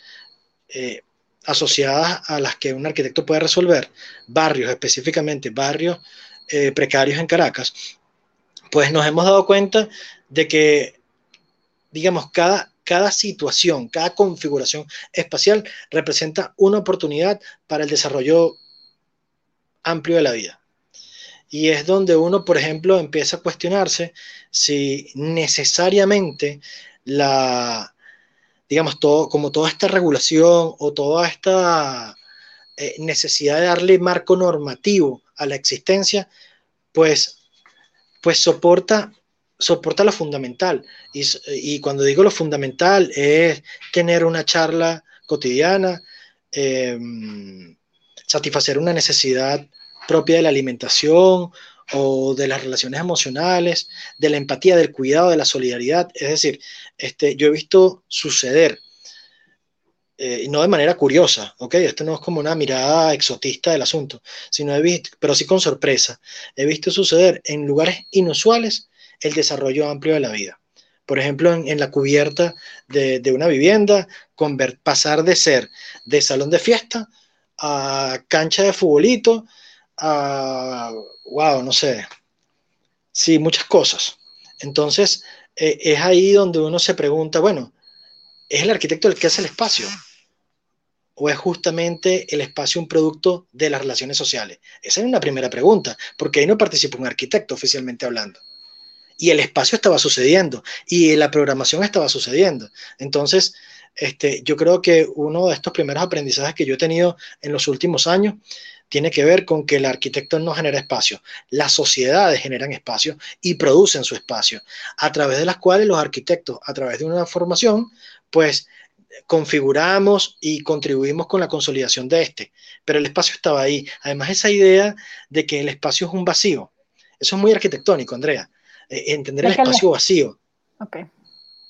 Speaker 2: eh, asociadas a las que un arquitecto puede resolver, barrios específicamente, barrios precarios en Caracas, pues nos hemos dado cuenta de que digamos, cada, cada situación, cada configuración espacial representa una oportunidad para el desarrollo amplio de la vida. Y es donde uno, por ejemplo, empieza a cuestionarse si necesariamente la, digamos, todo, como toda esta regulación o toda esta eh, necesidad de darle marco normativo a la existencia, pues, pues soporta soporta lo fundamental. Y, cuando digo lo fundamental es tener una charla cotidiana, em, satisfacer una necesidad propia de la alimentación o de las relaciones emocionales, de la empatía, del cuidado, de la solidaridad. Es decir, este, yo he visto suceder, eh, no de manera curiosa, ¿ok? Esto no es como una mirada exotista del asunto, sino he visto, pero sí con sorpresa, he visto suceder en lugares inusuales el desarrollo amplio de la vida. Por ejemplo, en, la cubierta de, una vivienda, pasar de ser de salón de fiesta a cancha de futbolito, a, wow, no sé, sí, muchas cosas. Entonces, eh, es ahí donde uno se pregunta, bueno, ¿es el arquitecto el que hace el espacio? ¿O es justamente el espacio un producto de las relaciones sociales? Esa es una primera pregunta, porque ahí no participa un arquitecto oficialmente hablando y el espacio estaba sucediendo y la programación estaba sucediendo. Entonces, este, yo creo que uno de estos primeros aprendizajes que yo he tenido en los últimos años tiene que ver con que el arquitecto no genera espacio, las sociedades generan espacio y producen su espacio, a través de las cuales los arquitectos, a través de una formación, pues configuramos y contribuimos con la consolidación de este. Pero el espacio estaba ahí. Además, esa idea de que el espacio es un vacío, eso es muy arquitectónico, Andrea. Eh, entender el espacio vacío.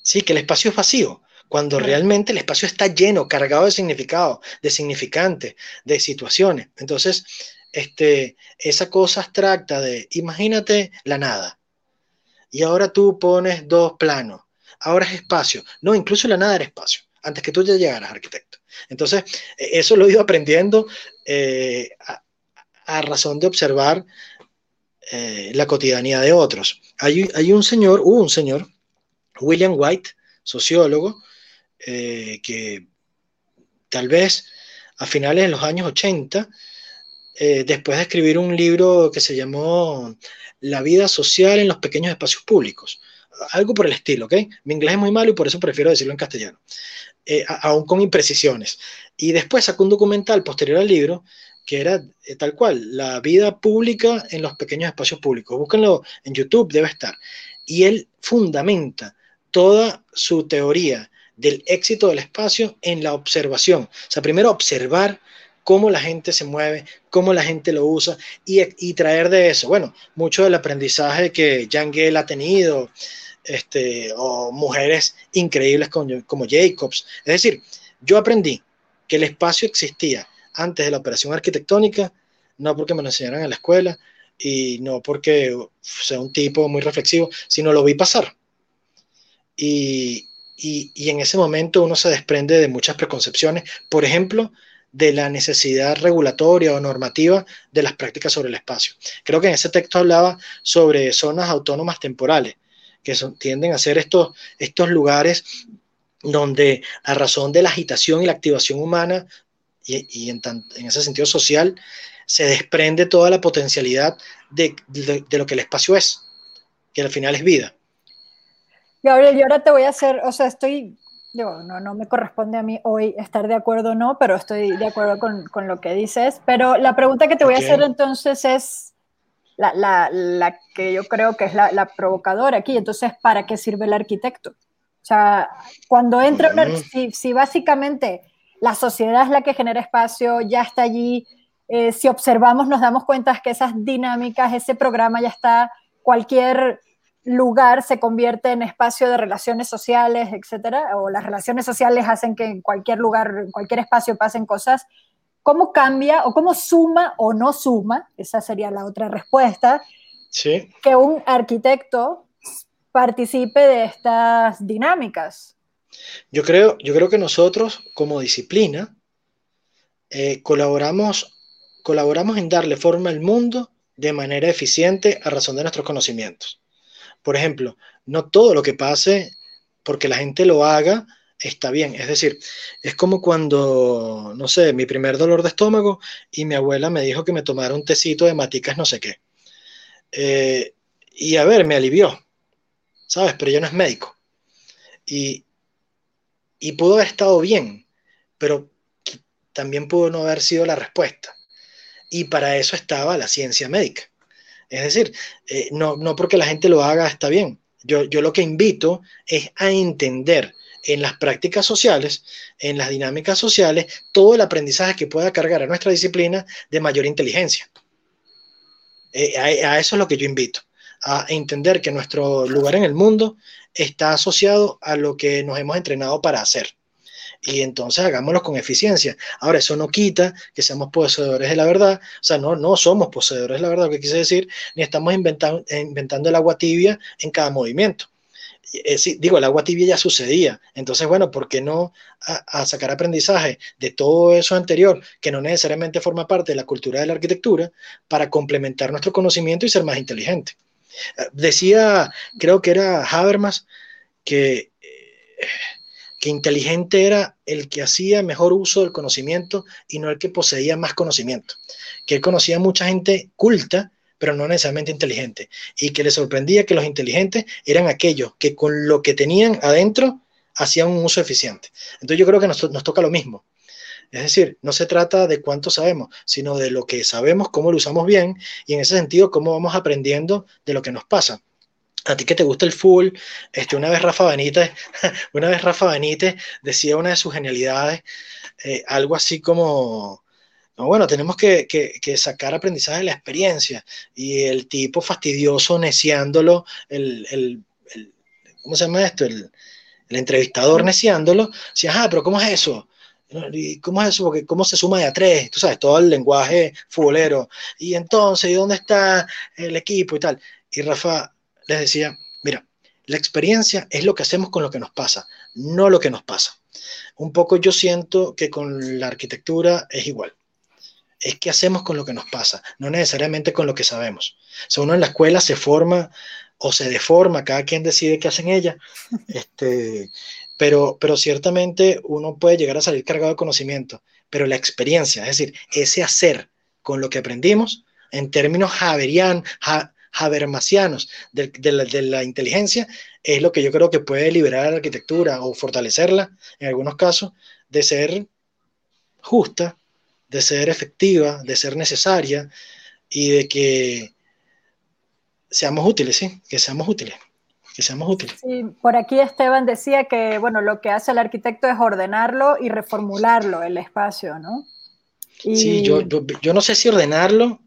Speaker 2: Sí, que el espacio es vacío. cuando realmente el espacio está lleno, cargado de significado, de significantes, de situaciones. Entonces, este, esa cosa abstracta de, imagínate la nada, y ahora tú pones dos planos, ahora es espacio, no, incluso la nada era espacio, antes que tú ya llegaras, arquitecto. Entonces, e, eso lo he ido aprendiendo eh, a, razón de observar eh, la cotidianidad de otros. Hay, hay, un señor, hubo un señor, William White, sociólogo, eh, que tal vez a finales de los años 80, después de escribir un libro que se llamó La vida social en los pequeños espacios públicos, algo por el estilo, ¿ok? Mi inglés es muy malo y por eso prefiero decirlo en castellano. Eh, aún con imprecisiones. Y después sacó un documental posterior al libro que era eh, tal cual, la vida pública en los pequeños espacios públicos. Búsquenlo en YouTube, debe estar. Y él fundamenta toda su teoría del éxito del espacio en la observación. O sea, primero observar cómo la gente se mueve, cómo la gente lo usa y, y traer de eso, bueno, mucho del aprendizaje que Jan Gell ha tenido, este, o mujeres increíbles como Jacobs. Es decir, yo aprendí que el espacio existía antes de la operación arquitectónica, no porque me lo enseñaran en la escuela y no porque sea un tipo muy reflexivo, sino lo vi pasar. Y, y, y, en ese momento uno se desprende de muchas preconcepciones, por ejemplo, de la necesidad regulatoria o normativa de las prácticas sobre el espacio. Creo que en ese texto hablaba sobre zonas autónomas temporales, que tienden a ser estos, estos lugares donde a razón de la agitación y la activación humana y, en, ese sentido social, se desprende toda la potencialidad de, lo que el espacio es, que al final es vida.
Speaker 1: Gabriel, yo ahora te voy a hacer, o sea, estoy, no, no me corresponde a mí hoy estar de acuerdo o no, pero estoy de acuerdo con, lo que dices. Pero la pregunta que te voy a hacer entonces es, la, que yo creo que es la, provocadora aquí. Entonces, ¿para qué sirve el arquitecto? O sea, cuando entra una, si, básicamente la sociedad es la que genera espacio, ya está allí, eh, si observamos nos damos cuenta que esas dinámicas, ese programa ya está, cualquier lugar se convierte en espacio de relaciones sociales, etcétera, o las relaciones sociales hacen que en cualquier lugar, en cualquier espacio pasen cosas ¿Cómo cambia o cómo suma o no suma? Esa sería la otra respuesta.
Speaker 2: Sí.
Speaker 1: Que un arquitecto participe de estas dinámicas.
Speaker 2: Yo creo, yo creo que nosotros, como disciplina, eh, colaboramos, colaboramos en darle forma al mundo de manera eficiente a razón de nuestros conocimientos. Por ejemplo, no todo lo que pase porque la gente lo haga está bien. Es decir, es como cuando, no sé, mi primer dolor de estómago y mi abuela me dijo que me tomara un tecito de maticas no sé qué. Eh, y a ver, me alivió, ¿sabes? Pero yo no es médico. Y, y pudo haber estado bien, pero también pudo no haber sido la respuesta. Y para eso estaba la ciencia médica. Es decir, eh, no, no porque la gente lo haga está bien. Yo, yo lo que invito es a entender en las prácticas sociales, en las dinámicas sociales, todo el aprendizaje que pueda cargar a nuestra disciplina de mayor inteligencia. Eh, a, eso es lo que yo invito, a entender que nuestro lugar en el mundo está asociado a lo que nos hemos entrenado para hacer. Y entonces hagámoslo con eficiencia. Ahora, eso no quita que seamos poseedores de la verdad. O sea, no, no somos poseedores de la verdad, lo que quise decir, ni estamos inventando, inventando el agua tibia en cada movimiento. Eh, digo, el agua tibia ya sucedía. Entonces, bueno, ¿por qué no a, sacar aprendizaje de todo eso anterior, que no necesariamente forma parte de la cultura de la arquitectura, para complementar nuestro conocimiento y ser más inteligente? Decía, creo que era Habermas, que, que inteligente era el que hacía mejor uso del conocimiento y no el que poseía más conocimiento. Que él conocía mucha gente culta, pero no necesariamente inteligente, y que le sorprendía que los inteligentes eran aquellos que con lo que tenían adentro hacían un uso eficiente. Entonces yo creo que nos, nos toca lo mismo. Es decir, no se trata de cuánto sabemos, sino de lo que sabemos, cómo lo usamos bien, y en ese sentido, cómo vamos aprendiendo de lo que nos pasa. A ti que te gusta el full, este, una vez Rafa Benítez, una vez Rafa Benítez decía una de sus genialidades, eh, algo así como, bueno, tenemos que, sacar aprendizaje de la experiencia y el tipo fastidioso neciándolo, el, ¿cómo se llama esto? El, el entrevistador neciándolo, decía, ah, pero ¿cómo es eso? ¿Cómo es eso? Porque ¿cómo se suma de a tres? Tú sabes, todo el lenguaje futbolero. Y entonces, ¿y dónde está el equipo y tal? Y Rafa les decía, mira, la experiencia es lo que hacemos con lo que nos pasa, no lo que nos pasa. Un poco yo siento que con la arquitectura es igual. Es que hacemos con lo que nos pasa, no necesariamente con lo que sabemos. O sea, uno en la escuela se forma o se deforma, cada quien decide qué hace en ella. Este, pero, pero ciertamente uno puede llegar a salir cargado de conocimiento, pero la experiencia, es decir, ese hacer con lo que aprendimos, en términos javerian, habermasianos de, de, la, inteligencia, es lo que yo creo que puede liberar a la arquitectura o fortalecerla, en algunos casos, de ser justa, de ser efectiva, de ser necesaria y de que seamos útiles, sí, que seamos útiles que seamos útiles.
Speaker 1: Sí, por aquí Esteban decía que, bueno, lo que hace el arquitecto es ordenarlo y reformularlo, el espacio, ¿no?
Speaker 2: Sí, yo, yo, no sé si ordenarlo,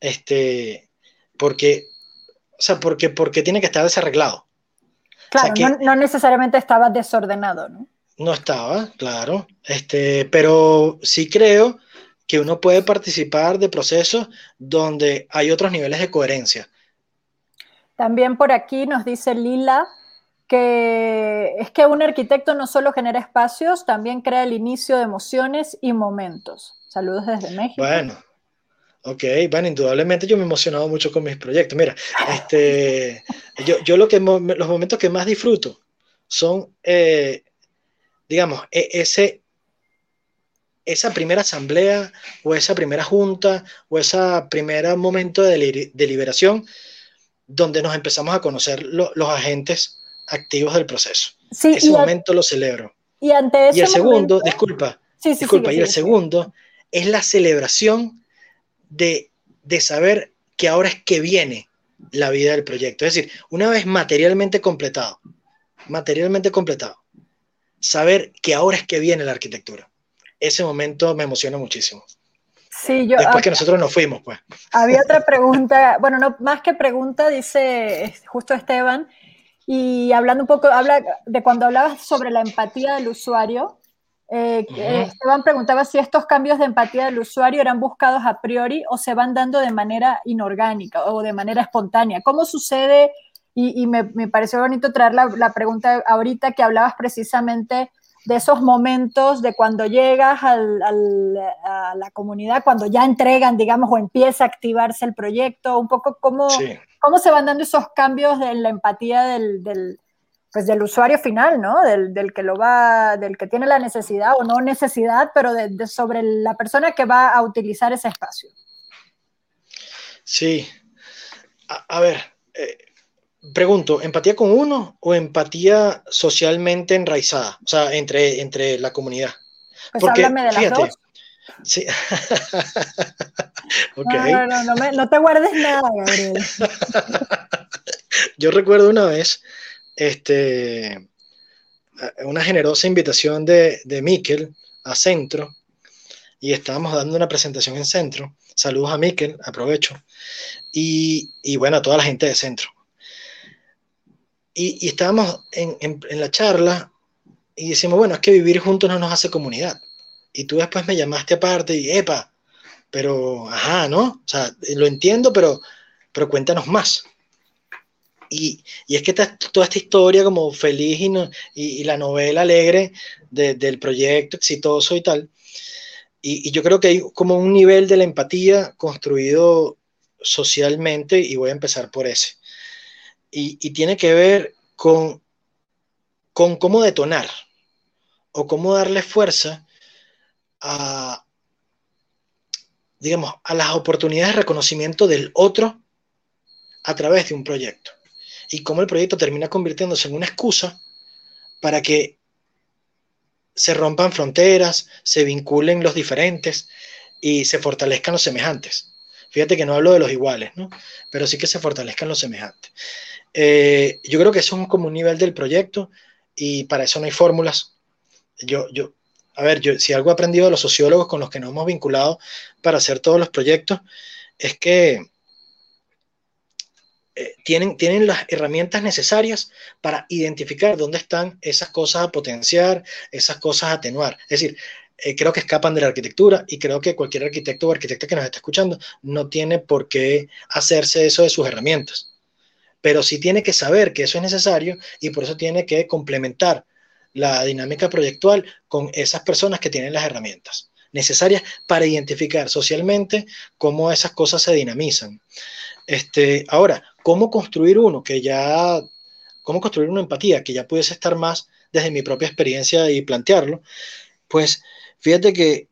Speaker 2: este, porque, o sea, porque, porque tiene que estar desarreglado.
Speaker 1: Claro, no, necesariamente estaba desordenado, ¿no?
Speaker 2: No estaba, claro, este, pero sí creo que uno puede participar de procesos donde hay otros niveles de coherencia.
Speaker 1: También por aquí nos dice Lila que es que un arquitecto no solo genera espacios, también crea el inicio de emociones y momentos. Saludos desde México.
Speaker 2: Bueno, ok, bueno, indudablemente yo me he emocionado mucho con mis proyectos. Mira, este, yo, lo que, los momentos que más disfruto son, eh, digamos, e, ese, esa primera asamblea o esa primera junta o ese primer momento de deliberación donde nos empezamos a conocer los agentes activos del proceso. Sí, ese momento lo celebro.
Speaker 1: Y, ante
Speaker 2: y el segundo, disculpa, disculpa, y el segundo es la celebración de, de saber que ahora es que viene la vida del proyecto. Es decir, una vez materialmente completado, materialmente completado, saber que ahora es que viene la arquitectura. Ese momento me emociona muchísimo.
Speaker 1: Sí, yo,
Speaker 2: Después que nosotros nos fuimos, pues.
Speaker 1: Había otra pregunta, bueno, no, más que pregunta, dice justo Esteban, y hablando un poco, habla de cuando hablabas sobre la empatía del usuario, eh, Esteban preguntaba si estos cambios de empatía del usuario eran buscados a priori o se van dando de manera inorgánica o de manera espontánea. ¿Cómo sucede? Y, me, me, pareció bonito traer la, la pregunta ahorita que hablabas precisamente de esos momentos de cuando llegas a la comunidad, cuando ya entregan, digamos, o empieza a activarse el proyecto, un poco cómo, cómo se van dando esos cambios en la empatía del, del, pues del usuario final, ¿no? Del, del, que lo va, del que tiene la necesidad o no necesidad, pero de, sobre la persona que va a utilizar ese espacio.
Speaker 2: Sí. A, ver, eh, Pregunto, ¿empatía con uno o empatía socialmente enraizada? O sea, entre, entre la comunidad.
Speaker 1: Pues Porque, háblame de las dos.
Speaker 2: Sí.
Speaker 1: okay. No, no, no, no, te guardes nada, Gabriel.
Speaker 2: Yo recuerdo una vez este, una generosa invitación de, de Miquel a Centro y estábamos dando una presentación en Centro. Saludos a Miquel, aprovecho. Y, y bueno, a toda la gente de Centro y, estábamos en, en, la charla y decimos, bueno, es que vivir juntos no nos hace comunidad. Y tú después me llamaste aparte y, epa, pero, ajá, ¿no? O sea, lo entiendo, pero, pero cuéntanos más. Y, y es que toda esta historia como feliz y, y, la novela alegre del proyecto exitoso y tal, y, y, yo creo que hay como un nivel de la empatía construido socialmente y voy a empezar por ese y, tiene que ver con, con cómo detonar o cómo darle fuerza a, digamos, a las oportunidades de reconocimiento del otro a través de un proyecto. Y cómo el proyecto termina convirtiéndose en una excusa para que se rompan fronteras, se vinculen los diferentes y se fortalezcan los semejantes. Fíjate que no hablo de los iguales, ¿no? Pero sí que se fortalezcan los semejantes. Eh, yo creo que eso es como un nivel del proyecto y para eso no hay fórmulas. Yo, yo, a ver, yo, si algo he aprendido de los sociólogos con los que nos hemos vinculado para hacer todos los proyectos, es que eh, tienen, tienen las herramientas necesarias para identificar dónde están esas cosas a potenciar, esas cosas a atenuar. Es decir, eh, creo que escapan de la arquitectura y creo que cualquier arquitecto o arquitecta que nos esté escuchando no tiene por qué hacerse eso de sus herramientas. Pero sí tiene que saber que eso es necesario y por eso tiene que complementar la dinámica proyectual con esas personas que tienen las herramientas necesarias para identificar socialmente cómo esas cosas se dinamizan. Este, ahora, ¿cómo construir uno que ya, cómo construir una empatía que ya pudiese estar más desde mi propia experiencia y plantearlo? Pues fíjate que,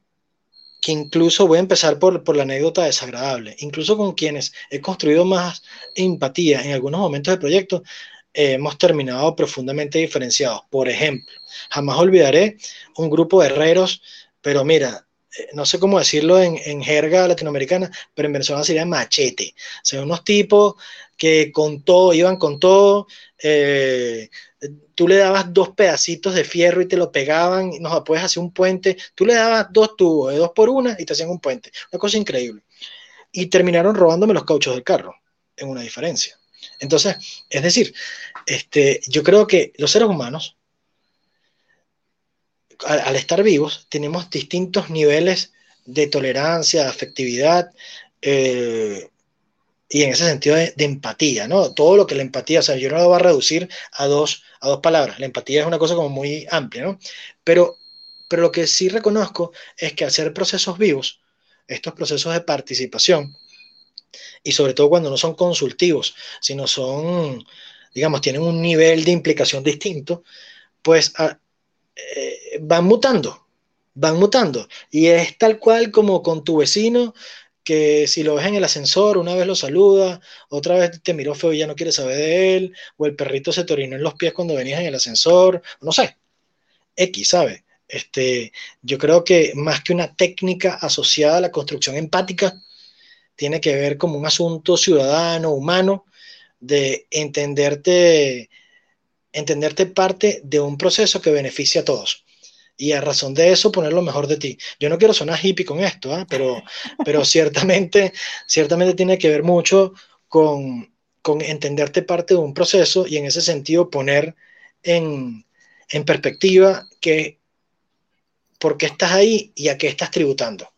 Speaker 2: que incluso voy a empezar por, por la anécdota desagradable, incluso con quienes he construido más empatía en algunos momentos del proyecto, hemos terminado profundamente diferenciados. Por ejemplo, jamás olvidaré un grupo de herreros, pero mira, eh, no sé cómo decirlo en, jerga latinoamericana, pero en Venezuela sería machete. O sea, unos tipos que con todo, iban con todo, eh, tú le dabas dos pedacitos de fierro y te lo pegaban, nos puedes hacer un puente, tú le dabas dos tubos de dos por una y te hacían un puente. Una cosa increíble. Y terminaron robándome los cauchos del carro, en una diferencia. Entonces, es decir, este, yo creo que los seres humanos al, estar vivos, tenemos distintos niveles de tolerancia, de afectividad eh, y en ese sentido de, empatía, ¿no? Todo lo que la empatía, o sea, yo no lo voy a reducir a dos, a dos palabras. La empatía es una cosa como muy amplia, ¿no? Pero, pero lo que sí reconozco es que ser procesos vivos, estos procesos de participación, y sobre todo cuando no son consultivos, sino son, digamos, tienen un nivel de implicación distinto, pues eh, van mutando, van mutando. Y es tal cual como con tu vecino, que si lo ves en el ascensor, una vez lo saluda, otra vez te miró feo y ya no quiere saber de él, o el perrito se te orinó en los pies cuando venías en el ascensor, no sé, X, ¿sabes? Este, yo creo que más que una técnica asociada a la construcción empática, tiene que ver como un asunto ciudadano, humano, de entenderte entenderte parte de un proceso que beneficia a todos. Y a razón de eso, poner lo mejor de ti. Yo no quiero sonar hippie con esto, ¿ah? pero, pero ciertamente, ciertamente tiene que ver mucho con, con entenderte parte de un proceso y en ese sentido poner en, en perspectiva que por qué estás ahí y a qué estás tributando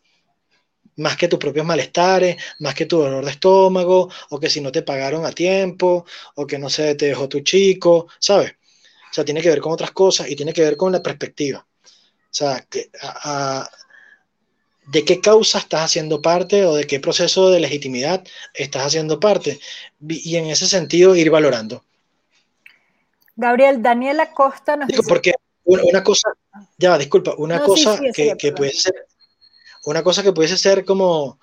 Speaker 2: más que tus propios malestares, más que tu dolor de estómago, o que si no te pagaron a tiempo, o que no se te dejó tu chico, ¿sabes? O sea, tiene que ver con otras cosas y tiene que ver con la perspectiva. O sea, de qué causa estás haciendo parte o de qué proceso de legitimidad estás haciendo parte. Y en ese sentido, ir valorando.
Speaker 1: Gabriel, Daniela Costa nos
Speaker 2: dice... Porque una, cosa, ya, disculpa, una cosa que, que puede ser una cosa que pudiese ser como,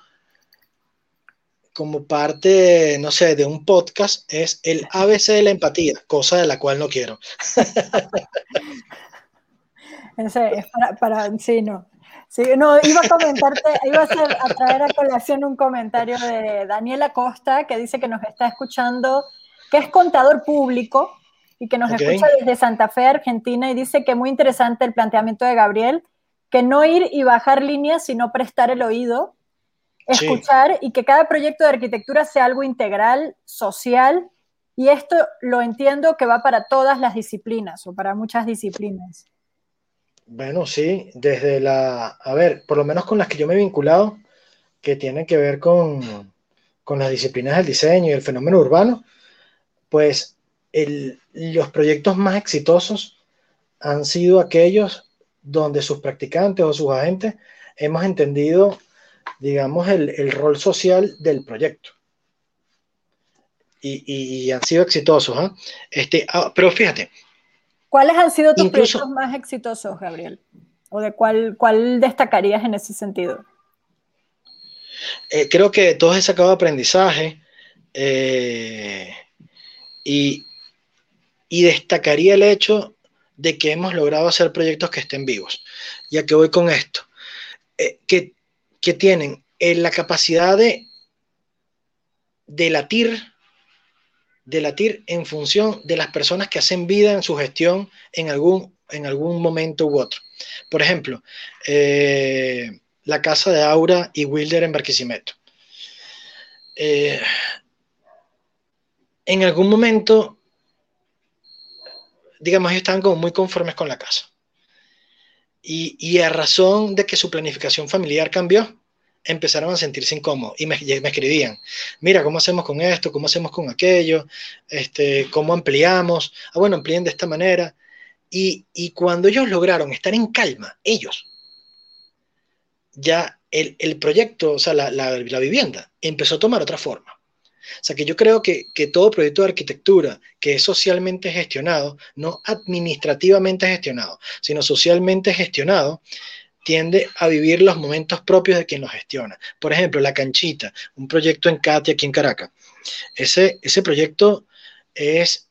Speaker 2: como parte, no sé, de un podcast es el ABC de la empatía, cosa de la cual no quiero.
Speaker 1: es para, para, sí, no. Sí, no, iba a comentarte, iba a, traer a colación un comentario de Daniela Costa que dice que nos está escuchando, que es contador público y que nos escucha desde Santa Fe, Argentina, y dice que muy interesante el planteamiento de Gabriel, que no ir y bajar líneas, sino prestar el oído, escuchar y que cada proyecto de arquitectura sea algo integral, social, y esto lo entiendo que va para todas las disciplinas o para muchas disciplinas.
Speaker 2: Bueno, sí, desde la, a ver, por lo menos con las que yo me he vinculado, que tienen que ver con, con las disciplinas del diseño y el fenómeno urbano, pues los proyectos más exitosos han sido aquellos donde sus practicantes o sus agentes hemos entendido, digamos, el, rol social del proyecto. Y, han sido exitosos. ¿ah? Este, ah, pero fíjate.
Speaker 1: ¿Cuáles han sido tus proyectos más exitosos, Gabriel? ¿O de cuál, cuál destacarías en ese sentido?
Speaker 2: Eh, creo que todos he sacado aprendizaje eh, y, y destacaría el hecho de que hemos logrado hacer proyectos que estén vivos. Ya que voy con esto, eh, que, tienen eh, la capacidad de, de latir, de latir en función de las personas que hacen vida en su gestión en algún, en algún momento u otro. Por ejemplo, eh, la casa de Aura y Wilder en Barquisimeto. en algún momento, digamos, ellos estaban como muy conformes con la casa. Y, y a razón de que su planificación familiar cambió, empezaron a sentirse incómodos y me, me, escribían, mira, ¿cómo hacemos con esto? ¿Cómo hacemos con aquello? Este, ¿Cómo ampliamos? Ah, bueno, amplíen de esta manera. Y, y cuando ellos lograron estar en calma, ellos, ya el, el proyecto, o sea, la, la, la, vivienda, empezó a tomar otra forma. O sea, que yo creo que, que todo proyecto de arquitectura que es socialmente gestionado, no administrativamente gestionado, sino socialmente gestionado, tiende a vivir los momentos propios de quien lo gestiona. Por ejemplo, La Canchita, un proyecto en CATI aquí en Caracas. Ese, ese proyecto es,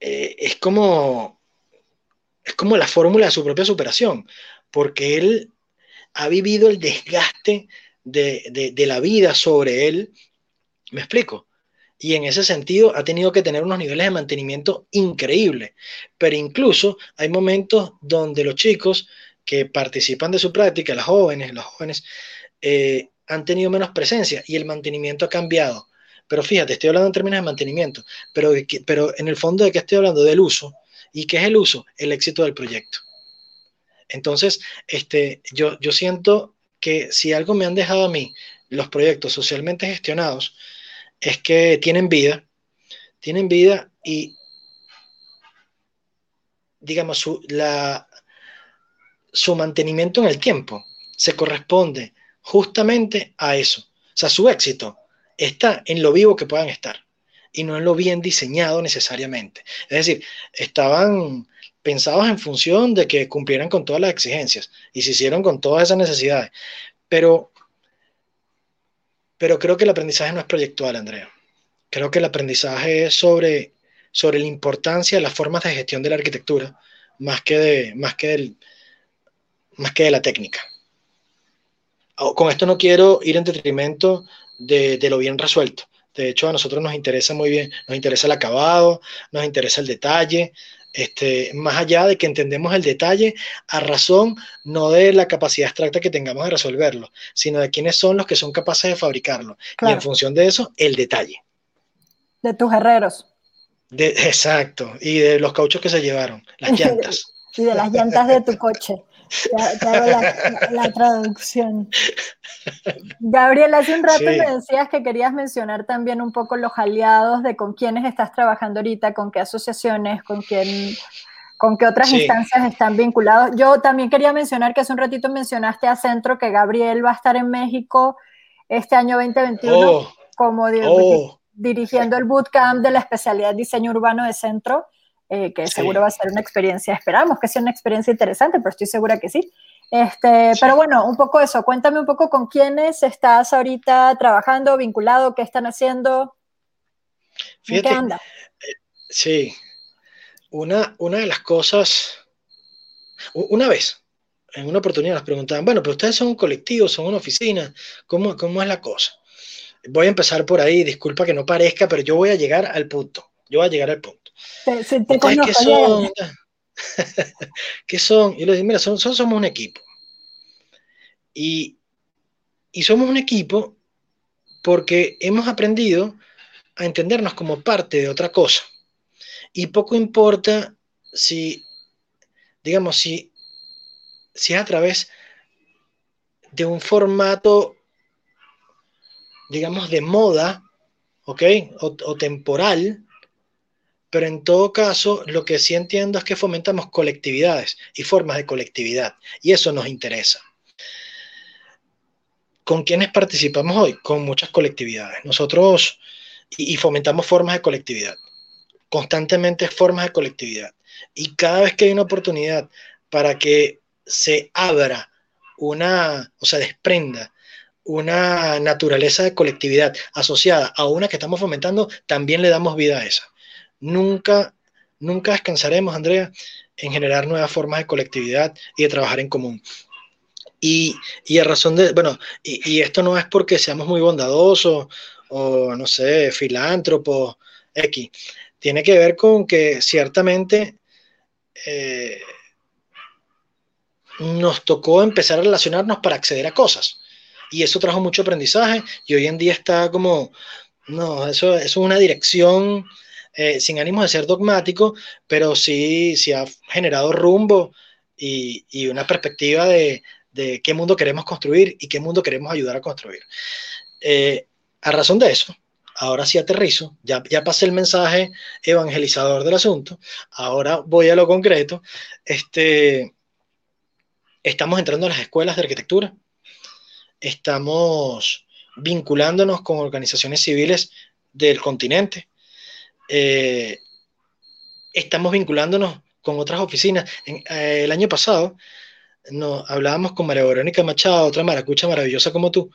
Speaker 2: eh, es, como, es como la fórmula de su propia superación, porque él ha vivido el desgaste de, de, de la vida sobre él. ¿Me explico? Y en ese sentido ha tenido que tener unos niveles de mantenimiento increíbles. Pero incluso hay momentos donde los chicos que participan de su práctica, las jóvenes, los jóvenes, eh, han tenido menos presencia y el mantenimiento ha cambiado. Pero fíjate, estoy hablando en términos de mantenimiento, pero, pero en el fondo de que estoy hablando del uso. ¿Y qué es el uso? El éxito del proyecto. Entonces, este, yo, yo siento que si algo me han dejado a mí los proyectos socialmente gestionados, es que tienen vida, tienen vida y, digamos, su, la, su mantenimiento en el tiempo se corresponde justamente a eso. O sea, su éxito está en lo vivo que puedan estar y no en lo bien diseñado necesariamente. Es decir, estaban pensados en función de que cumplieran con todas las exigencias y se hicieron con todas esas necesidades. Pero pero creo que el aprendizaje no es proyectual, Andrea. Creo que el aprendizaje es sobre, sobre la importancia de las formas de gestión de la arquitectura, más que de, más que más que de la técnica. Con esto no quiero ir en detrimento de, de lo bien resuelto. De hecho, a nosotros nos interesa muy bien, nos interesa el acabado, nos interesa el detalle, este, más allá de que entendemos el detalle a razón no de la capacidad abstracta que tengamos de resolverlo, sino de quiénes son los que son capaces de fabricarlo. Claro. Y en función de eso, el detalle.
Speaker 1: De tus herreros.
Speaker 2: De, exacto, y de los cauchos que se llevaron, las llantas.
Speaker 1: y de las llantas de tu coche. Te, hago la, la, traducción. Gabriel, hace un rato sí. me decías que querías mencionar también un poco los aliados de con quiénes estás trabajando ahorita, con qué asociaciones, con quién, con qué otras sí. instancias están vinculados. Yo también quería mencionar que hace un ratito mencionaste a Centro que Gabriel va a estar en México este año 2021 oh, como oh. dirigiendo el bootcamp de la especialidad diseño urbano de Centro eh, que sí. seguro va a ser una experiencia, esperamos que sea una experiencia interesante, pero estoy segura que sí. Este, sí. Pero bueno, un poco eso, cuéntame un poco con quiénes estás ahorita trabajando, vinculado, qué están haciendo.
Speaker 2: Fíjate, ¿Qué anda? Eh, sí, una, una de las cosas, una vez, en una oportunidad nos preguntaban, bueno, pero ustedes son un colectivo, son una oficina, ¿cómo, cómo es la cosa? Voy a empezar por ahí, disculpa que no parezca, pero yo voy a llegar al punto, yo voy a llegar al punto.
Speaker 1: Te, te conozco,
Speaker 2: ¿Qué son? ¿Qué son? Y le digo, mira, son, son, somos un equipo. Y, y somos un equipo porque hemos aprendido a entendernos como parte de otra cosa. Y poco importa si, digamos, si, si es a través de un formato, digamos, de moda, ¿ok? O, o temporal, pero en todo caso, lo que sí entiendo es que fomentamos colectividades y formas de colectividad, y eso nos interesa. ¿Con quiénes participamos hoy? Con muchas colectividades. Nosotros, y, y fomentamos formas de colectividad, constantemente formas de colectividad. Y cada vez que hay una oportunidad para que se abra una, o se desprenda una naturaleza de colectividad asociada a una que estamos fomentando, también le damos vida a esa nunca, nunca descansaremos, Andrea, en generar nuevas formas de colectividad y de trabajar en común. Y, y a razón de, bueno, y, y, esto no es porque seamos muy bondadosos o, no sé, filántropos, X. Tiene que ver con que ciertamente eh, nos tocó empezar a relacionarnos para acceder a cosas. Y eso trajo mucho aprendizaje y hoy en día está como No, eso, es una dirección eh, sin ánimo de ser dogmático, pero sí, sí ha generado rumbo y, una perspectiva de, qué mundo queremos construir y qué mundo queremos ayudar a construir. Eh, a razón de eso, ahora sí aterrizo, ya, ya pasé el mensaje evangelizador del asunto, ahora voy a lo concreto. Este, estamos entrando a las escuelas de arquitectura, estamos vinculándonos con organizaciones civiles del continente, eh, estamos vinculándonos con otras oficinas. Eh, el año pasado no, hablábamos con María Verónica Machado, otra maracucha maravillosa como tú,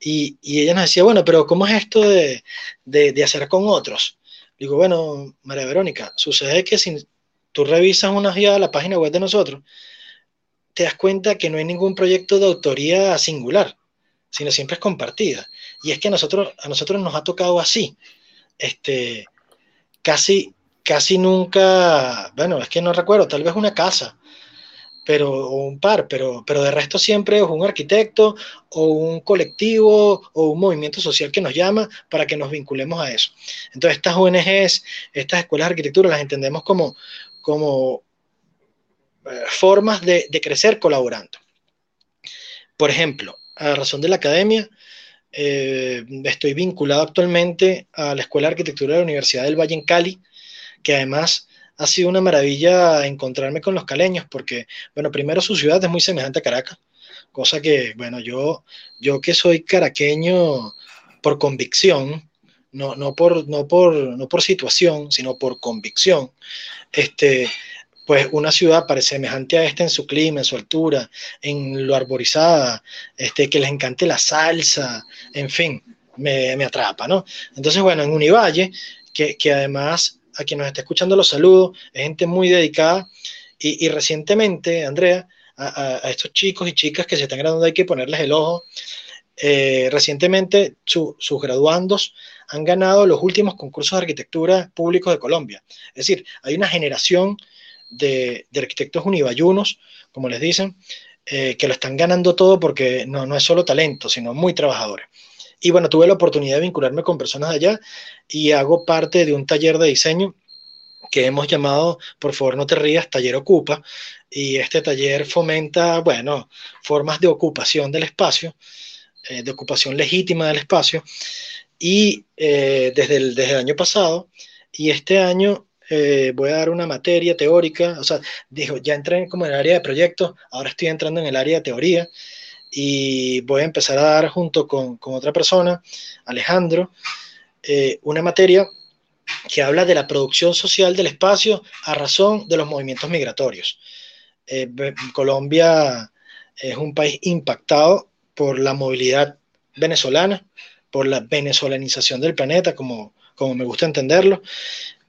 Speaker 2: y, ella nos decía, bueno, pero ¿cómo es esto de, hacer con otros? Digo, bueno, María Verónica, sucede que si tú revisas una guía de la página web de nosotros, te das cuenta que no hay ningún proyecto de autoría singular, sino siempre es compartida. Y es que a nosotros, a nosotros nos ha tocado así. Este, casi, casi nunca, bueno, es que no recuerdo, tal vez una casa, pero, o un par, pero, pero de resto siempre es un arquitecto o un colectivo o un movimiento social que nos llama para que nos vinculemos a eso. Entonces estas ONGs, estas escuelas de arquitectura las entendemos como, como eh, formas de, crecer colaborando. Por ejemplo, a razón de la academia, eh, estoy vinculado actualmente a la Escuela de Arquitectura de la Universidad del Valle en Cali, que además ha sido una maravilla encontrarme con los caleños, porque, bueno, primero su ciudad es muy semejante a Caracas, cosa que, bueno, yo, yo que soy caraqueño por convicción, no, no, por, no, por, no por situación, sino por convicción, este, pues una ciudad semejante a esta en su clima, en su altura, en lo arborizada, este, que les encante la salsa, en fin, me, me atrapa, ¿no? Entonces, bueno, en Univalle, que, que además a quien nos está escuchando los saludos, es gente muy dedicada y, recientemente, Andrea, a, estos chicos y chicas que se están graduando hay que ponerles el ojo. Eh, recientemente sus graduandos han ganado los últimos concursos de arquitectura públicos de Colombia. Es decir, hay una generación de, arquitectos unibayunos, como les dicen, eh, que lo están ganando todo porque no, no es solo talento, sino muy trabajadores. Y bueno, tuve la oportunidad de vincularme con personas de allá y hago parte de un taller de diseño que hemos llamado, por favor no te rías, taller ocupa. Y este taller fomenta, bueno, formas de ocupación del espacio, eh, de ocupación legítima del espacio. Y eh, desde, el, desde el año pasado, y este año eh, voy a dar una materia teórica, o sea, dijo, ya entré como en el área de proyectos, ahora estoy entrando en el área de teoría y voy a empezar a dar junto con, otra persona, Alejandro, eh, una materia que habla de la producción social del espacio a razón de los movimientos migratorios. Eh, Colombia es un país impactado por la movilidad venezolana, por la venezolanización del planeta, como, como me gusta entenderlo.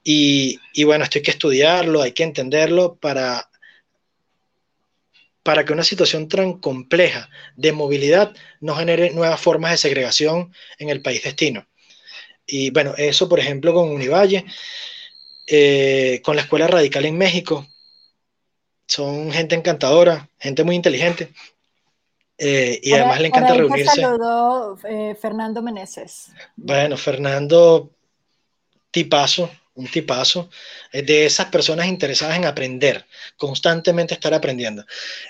Speaker 2: Y, y bueno, esto hay que estudiarlo, hay que entenderlo para para que una situación tan compleja de movilidad no genere nuevas formas de segregación en el país destino. Y bueno, eso por ejemplo con Univalle, eh, con la Escuela Radical en México, son gente encantadora, gente muy inteligente. Eh, y además le encanta reunirse.
Speaker 1: saludó eh, Fernando Meneses.
Speaker 2: Bueno, Fernando, tipazo, un tipazo, de esas personas interesadas en aprender, constantemente estar aprendiendo.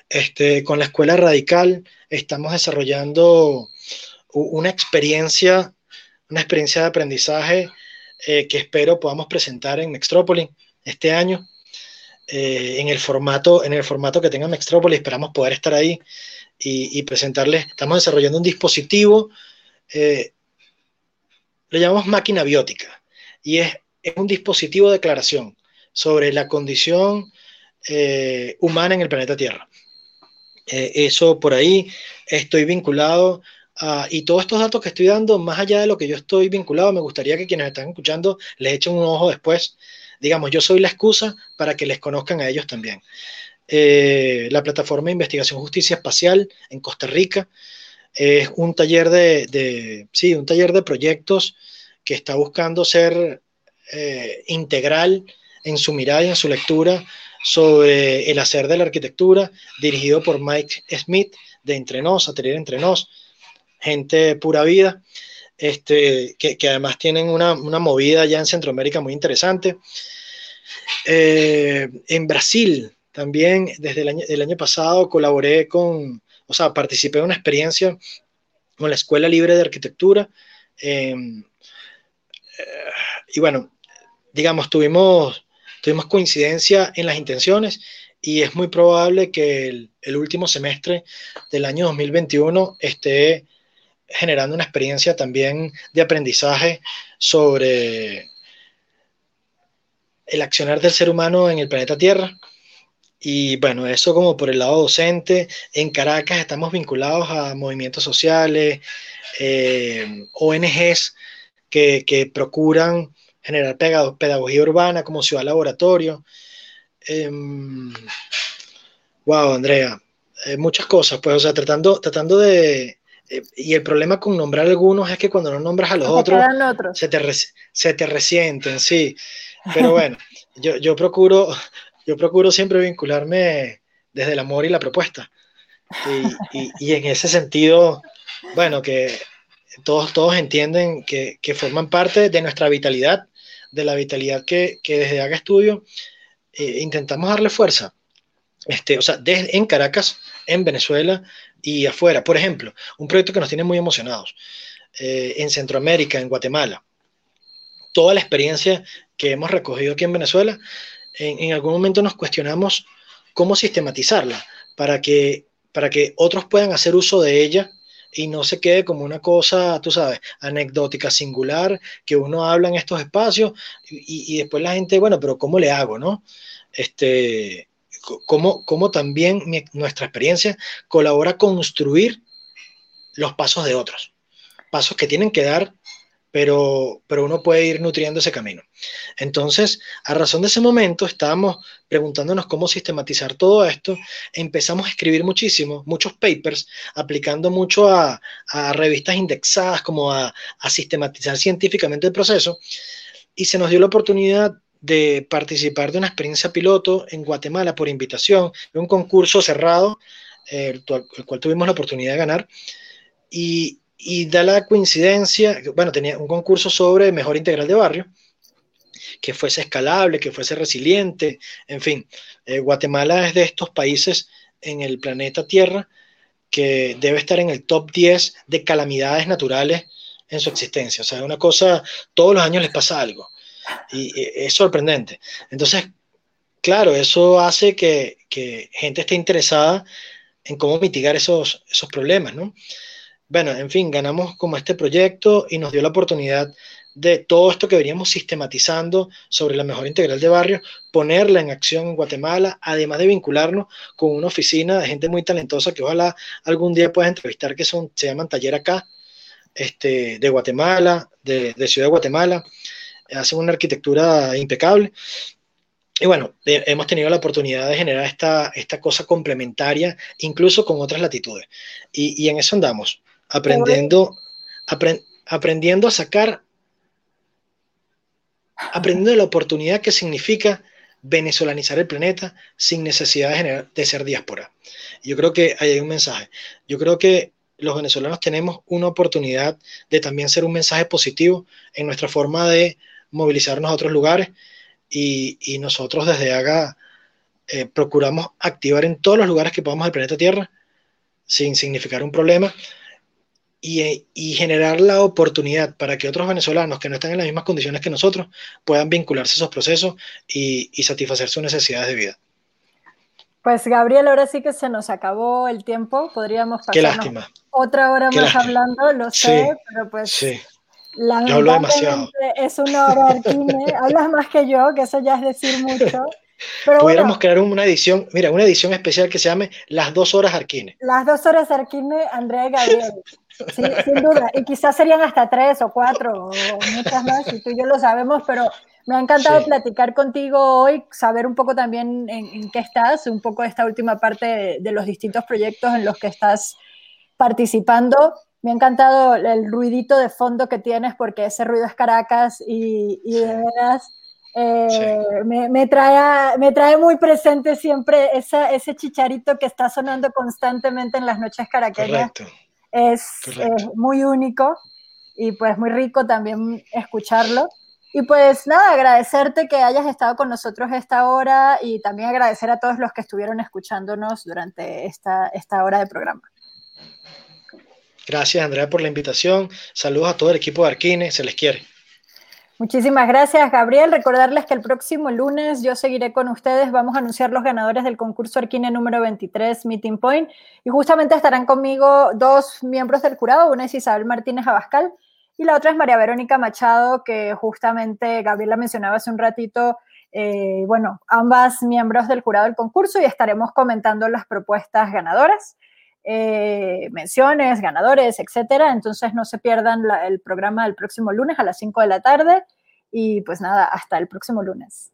Speaker 2: Este, con la Escuela Radical estamos desarrollando una experiencia, una experiencia de aprendizaje eh, que espero podamos presentar en Mextrópolis este año. Eh, en, el formato, en el formato que tenga Mextrópolis, esperamos poder estar ahí y, presentarles. Estamos desarrollando un dispositivo, eh, lo llamamos máquina biótica, y es es un dispositivo de declaración sobre la condición eh, humana en el planeta Tierra. Eh, eso por ahí estoy vinculado a, y todos estos datos que estoy dando, más allá de lo que yo estoy vinculado, me gustaría que quienes están escuchando les echen un ojo después. Digamos, yo soy la excusa para que les conozcan a ellos también. Eh, la plataforma de investigación justicia espacial en Costa Rica es un taller de, de, sí, un taller de proyectos que está buscando ser eh, integral en su mirada y en su lectura sobre el hacer de la arquitectura, dirigido por Mike Smith de Entre Nos, Atelier Entre Nos, gente pura vida. este, que, además tienen una, movida ya en Centroamérica muy interesante. Eh, en Brasil también, desde el año, el año pasado, colaboré con, o sea, participé en una experiencia con la Escuela Libre de Arquitectura. Em, eh, y bueno, digamos, tuvimos, tuvimos coincidencia en las intenciones y es muy probable que el, último semestre del año 2021 esté generando una experiencia también de aprendizaje sobre el accionar del ser humano en el planeta Tierra. Y bueno, eso como por el lado docente, en Caracas estamos vinculados a movimientos sociales, eh, ONGs que, procuran generar pedagogía urbana como ciudad laboratorio. wow, em, Andrea, eh, muchas cosas, pues, o sea, tratando, tratando de... Eh, y el problema con nombrar algunos es que cuando no nombras a los otros, Se, te se te resienten, sí. Pero bueno, yo, yo, procuro, yo procuro siempre vincularme desde el amor y la propuesta. Y, y, en ese sentido, bueno, que todos, todos entienden que, que, forman parte de nuestra vitalidad, de la vitalidad que, que desde Haga Estudio eh, intentamos darle fuerza. Este, o sea, desde, en Caracas, en Venezuela y afuera. Por ejemplo, un proyecto que nos tiene muy emocionados eh, en Centroamérica, en Guatemala. Toda la experiencia que hemos recogido aquí en Venezuela, en, en algún momento nos cuestionamos cómo sistematizarla para que, para que otros puedan hacer uso de ella y no se quede como una cosa, tú sabes, anecdótica, singular, que uno habla en estos espacios y, y después la gente, bueno, pero ¿cómo le hago, no? Este, ¿cómo, cómo también nuestra experiencia colabora a construir los pasos de otros? Pasos que tienen que dar pero, pero uno puede ir nutriendo ese camino. Entonces, a razón de ese momento, estábamos preguntándonos cómo sistematizar todo esto, empezamos a escribir muchísimo, muchos papers, aplicando mucho a, revistas indexadas, como a, a sistematizar científicamente el proceso, y se nos dio la oportunidad de participar de una experiencia piloto en Guatemala por invitación, de un concurso cerrado, el, el cual tuvimos la oportunidad de ganar, y, y da la coincidencia, bueno, tenía un concurso sobre mejor integral de barrio, que fuese escalable, que fuese resiliente, en fin, eh, Guatemala es de estos países en el planeta Tierra que debe estar en el top 10 de calamidades naturales en su existencia. O sea, una cosa, todos los años les pasa algo y, es sorprendente. Entonces, claro, eso hace que, que, gente esté interesada en cómo mitigar esos, esos problemas, ¿no? Bueno, en fin, ganamos como este proyecto y nos dio la oportunidad de todo esto que veníamos sistematizando sobre la mejor integral de barrio, ponerla en acción en Guatemala, además de vincularnos con una oficina de gente muy talentosa que ojalá algún día puedas entrevistar, que son, se llaman Taller Acá, este, de Guatemala, de, Ciudad de Guatemala, hacen una arquitectura impecable. Y bueno, hemos tenido la oportunidad de generar esta, esta cosa complementaria, incluso con otras latitudes. Y en eso andamos aprendiendo, aprendiendo a sacar, aprendiendo de la oportunidad que significa venezolanizar el planeta sin necesidad de, de ser diáspora. Yo creo que ahí hay un mensaje. Yo creo que los venezolanos tenemos una oportunidad de también ser un mensaje positivo en nuestra forma de movilizarnos a otros lugares y, y nosotros desde AGA eh, procuramos activar en todos los lugares que podamos el planeta Tierra sin significar un problema y, generar la oportunidad para que otros venezolanos que no están en las mismas condiciones que nosotros puedan vincularse a esos procesos y, satisfacer sus necesidades de vida.
Speaker 1: Pues Gabriel, ahora sí que se nos acabó el tiempo, podríamos pasar otra hora más hablando, lo sé, pero pues sí.
Speaker 2: Yo hablo demasiado.
Speaker 1: es una hora Arquine, hablas más que yo, que eso ya es decir mucho.
Speaker 2: Pero Pudiéramos crear una edición, mira, una edición especial que se llame Las dos horas Arquine.
Speaker 1: Las dos horas Arquine, Andrea y Gabriel. Sí, sin duda. Y quizás serían hasta tres o cuatro o muchas más, y tú y yo lo sabemos, pero me ha encantado platicar contigo hoy, saber un poco también en, qué estás, un poco esta última parte de, los distintos proyectos en los que estás participando. Me ha encantado el ruidito de fondo que tienes porque ese ruido es Caracas y, y de veras eh, me, me, trae, me trae muy presente siempre esa, ese chicharito que está sonando constantemente en las noches caraqueñas. Correcto es muy único. y pues muy rico también escucharlo. Y pues nada, agradecerte que hayas estado con nosotros esta hora y también agradecer a todos los que estuvieron escuchándonos durante esta, esta hora de programa.
Speaker 2: Gracias, Andrea, por la invitación. Saludos a todo el equipo de Arquine, se les quiere.
Speaker 1: Muchísimas gracias, Gabriel. Recordarles que el próximo lunes yo seguiré con ustedes. Vamos a anunciar los ganadores del concurso Arquine número 23, Meeting Point. Y justamente estarán conmigo dos miembros del jurado. Una es Isabel Martínez Abascal y la otra es María Verónica Machado, que justamente Gabriela mencionaba hace un ratito. Eh, bueno, ambas miembros del jurado del concurso y estaremos comentando las propuestas ganadoras, eh, menciones, ganadores, etcétera. Entonces no se pierdan el programa del próximo lunes a las 5 de la tarde y pues nada, hasta el próximo lunes.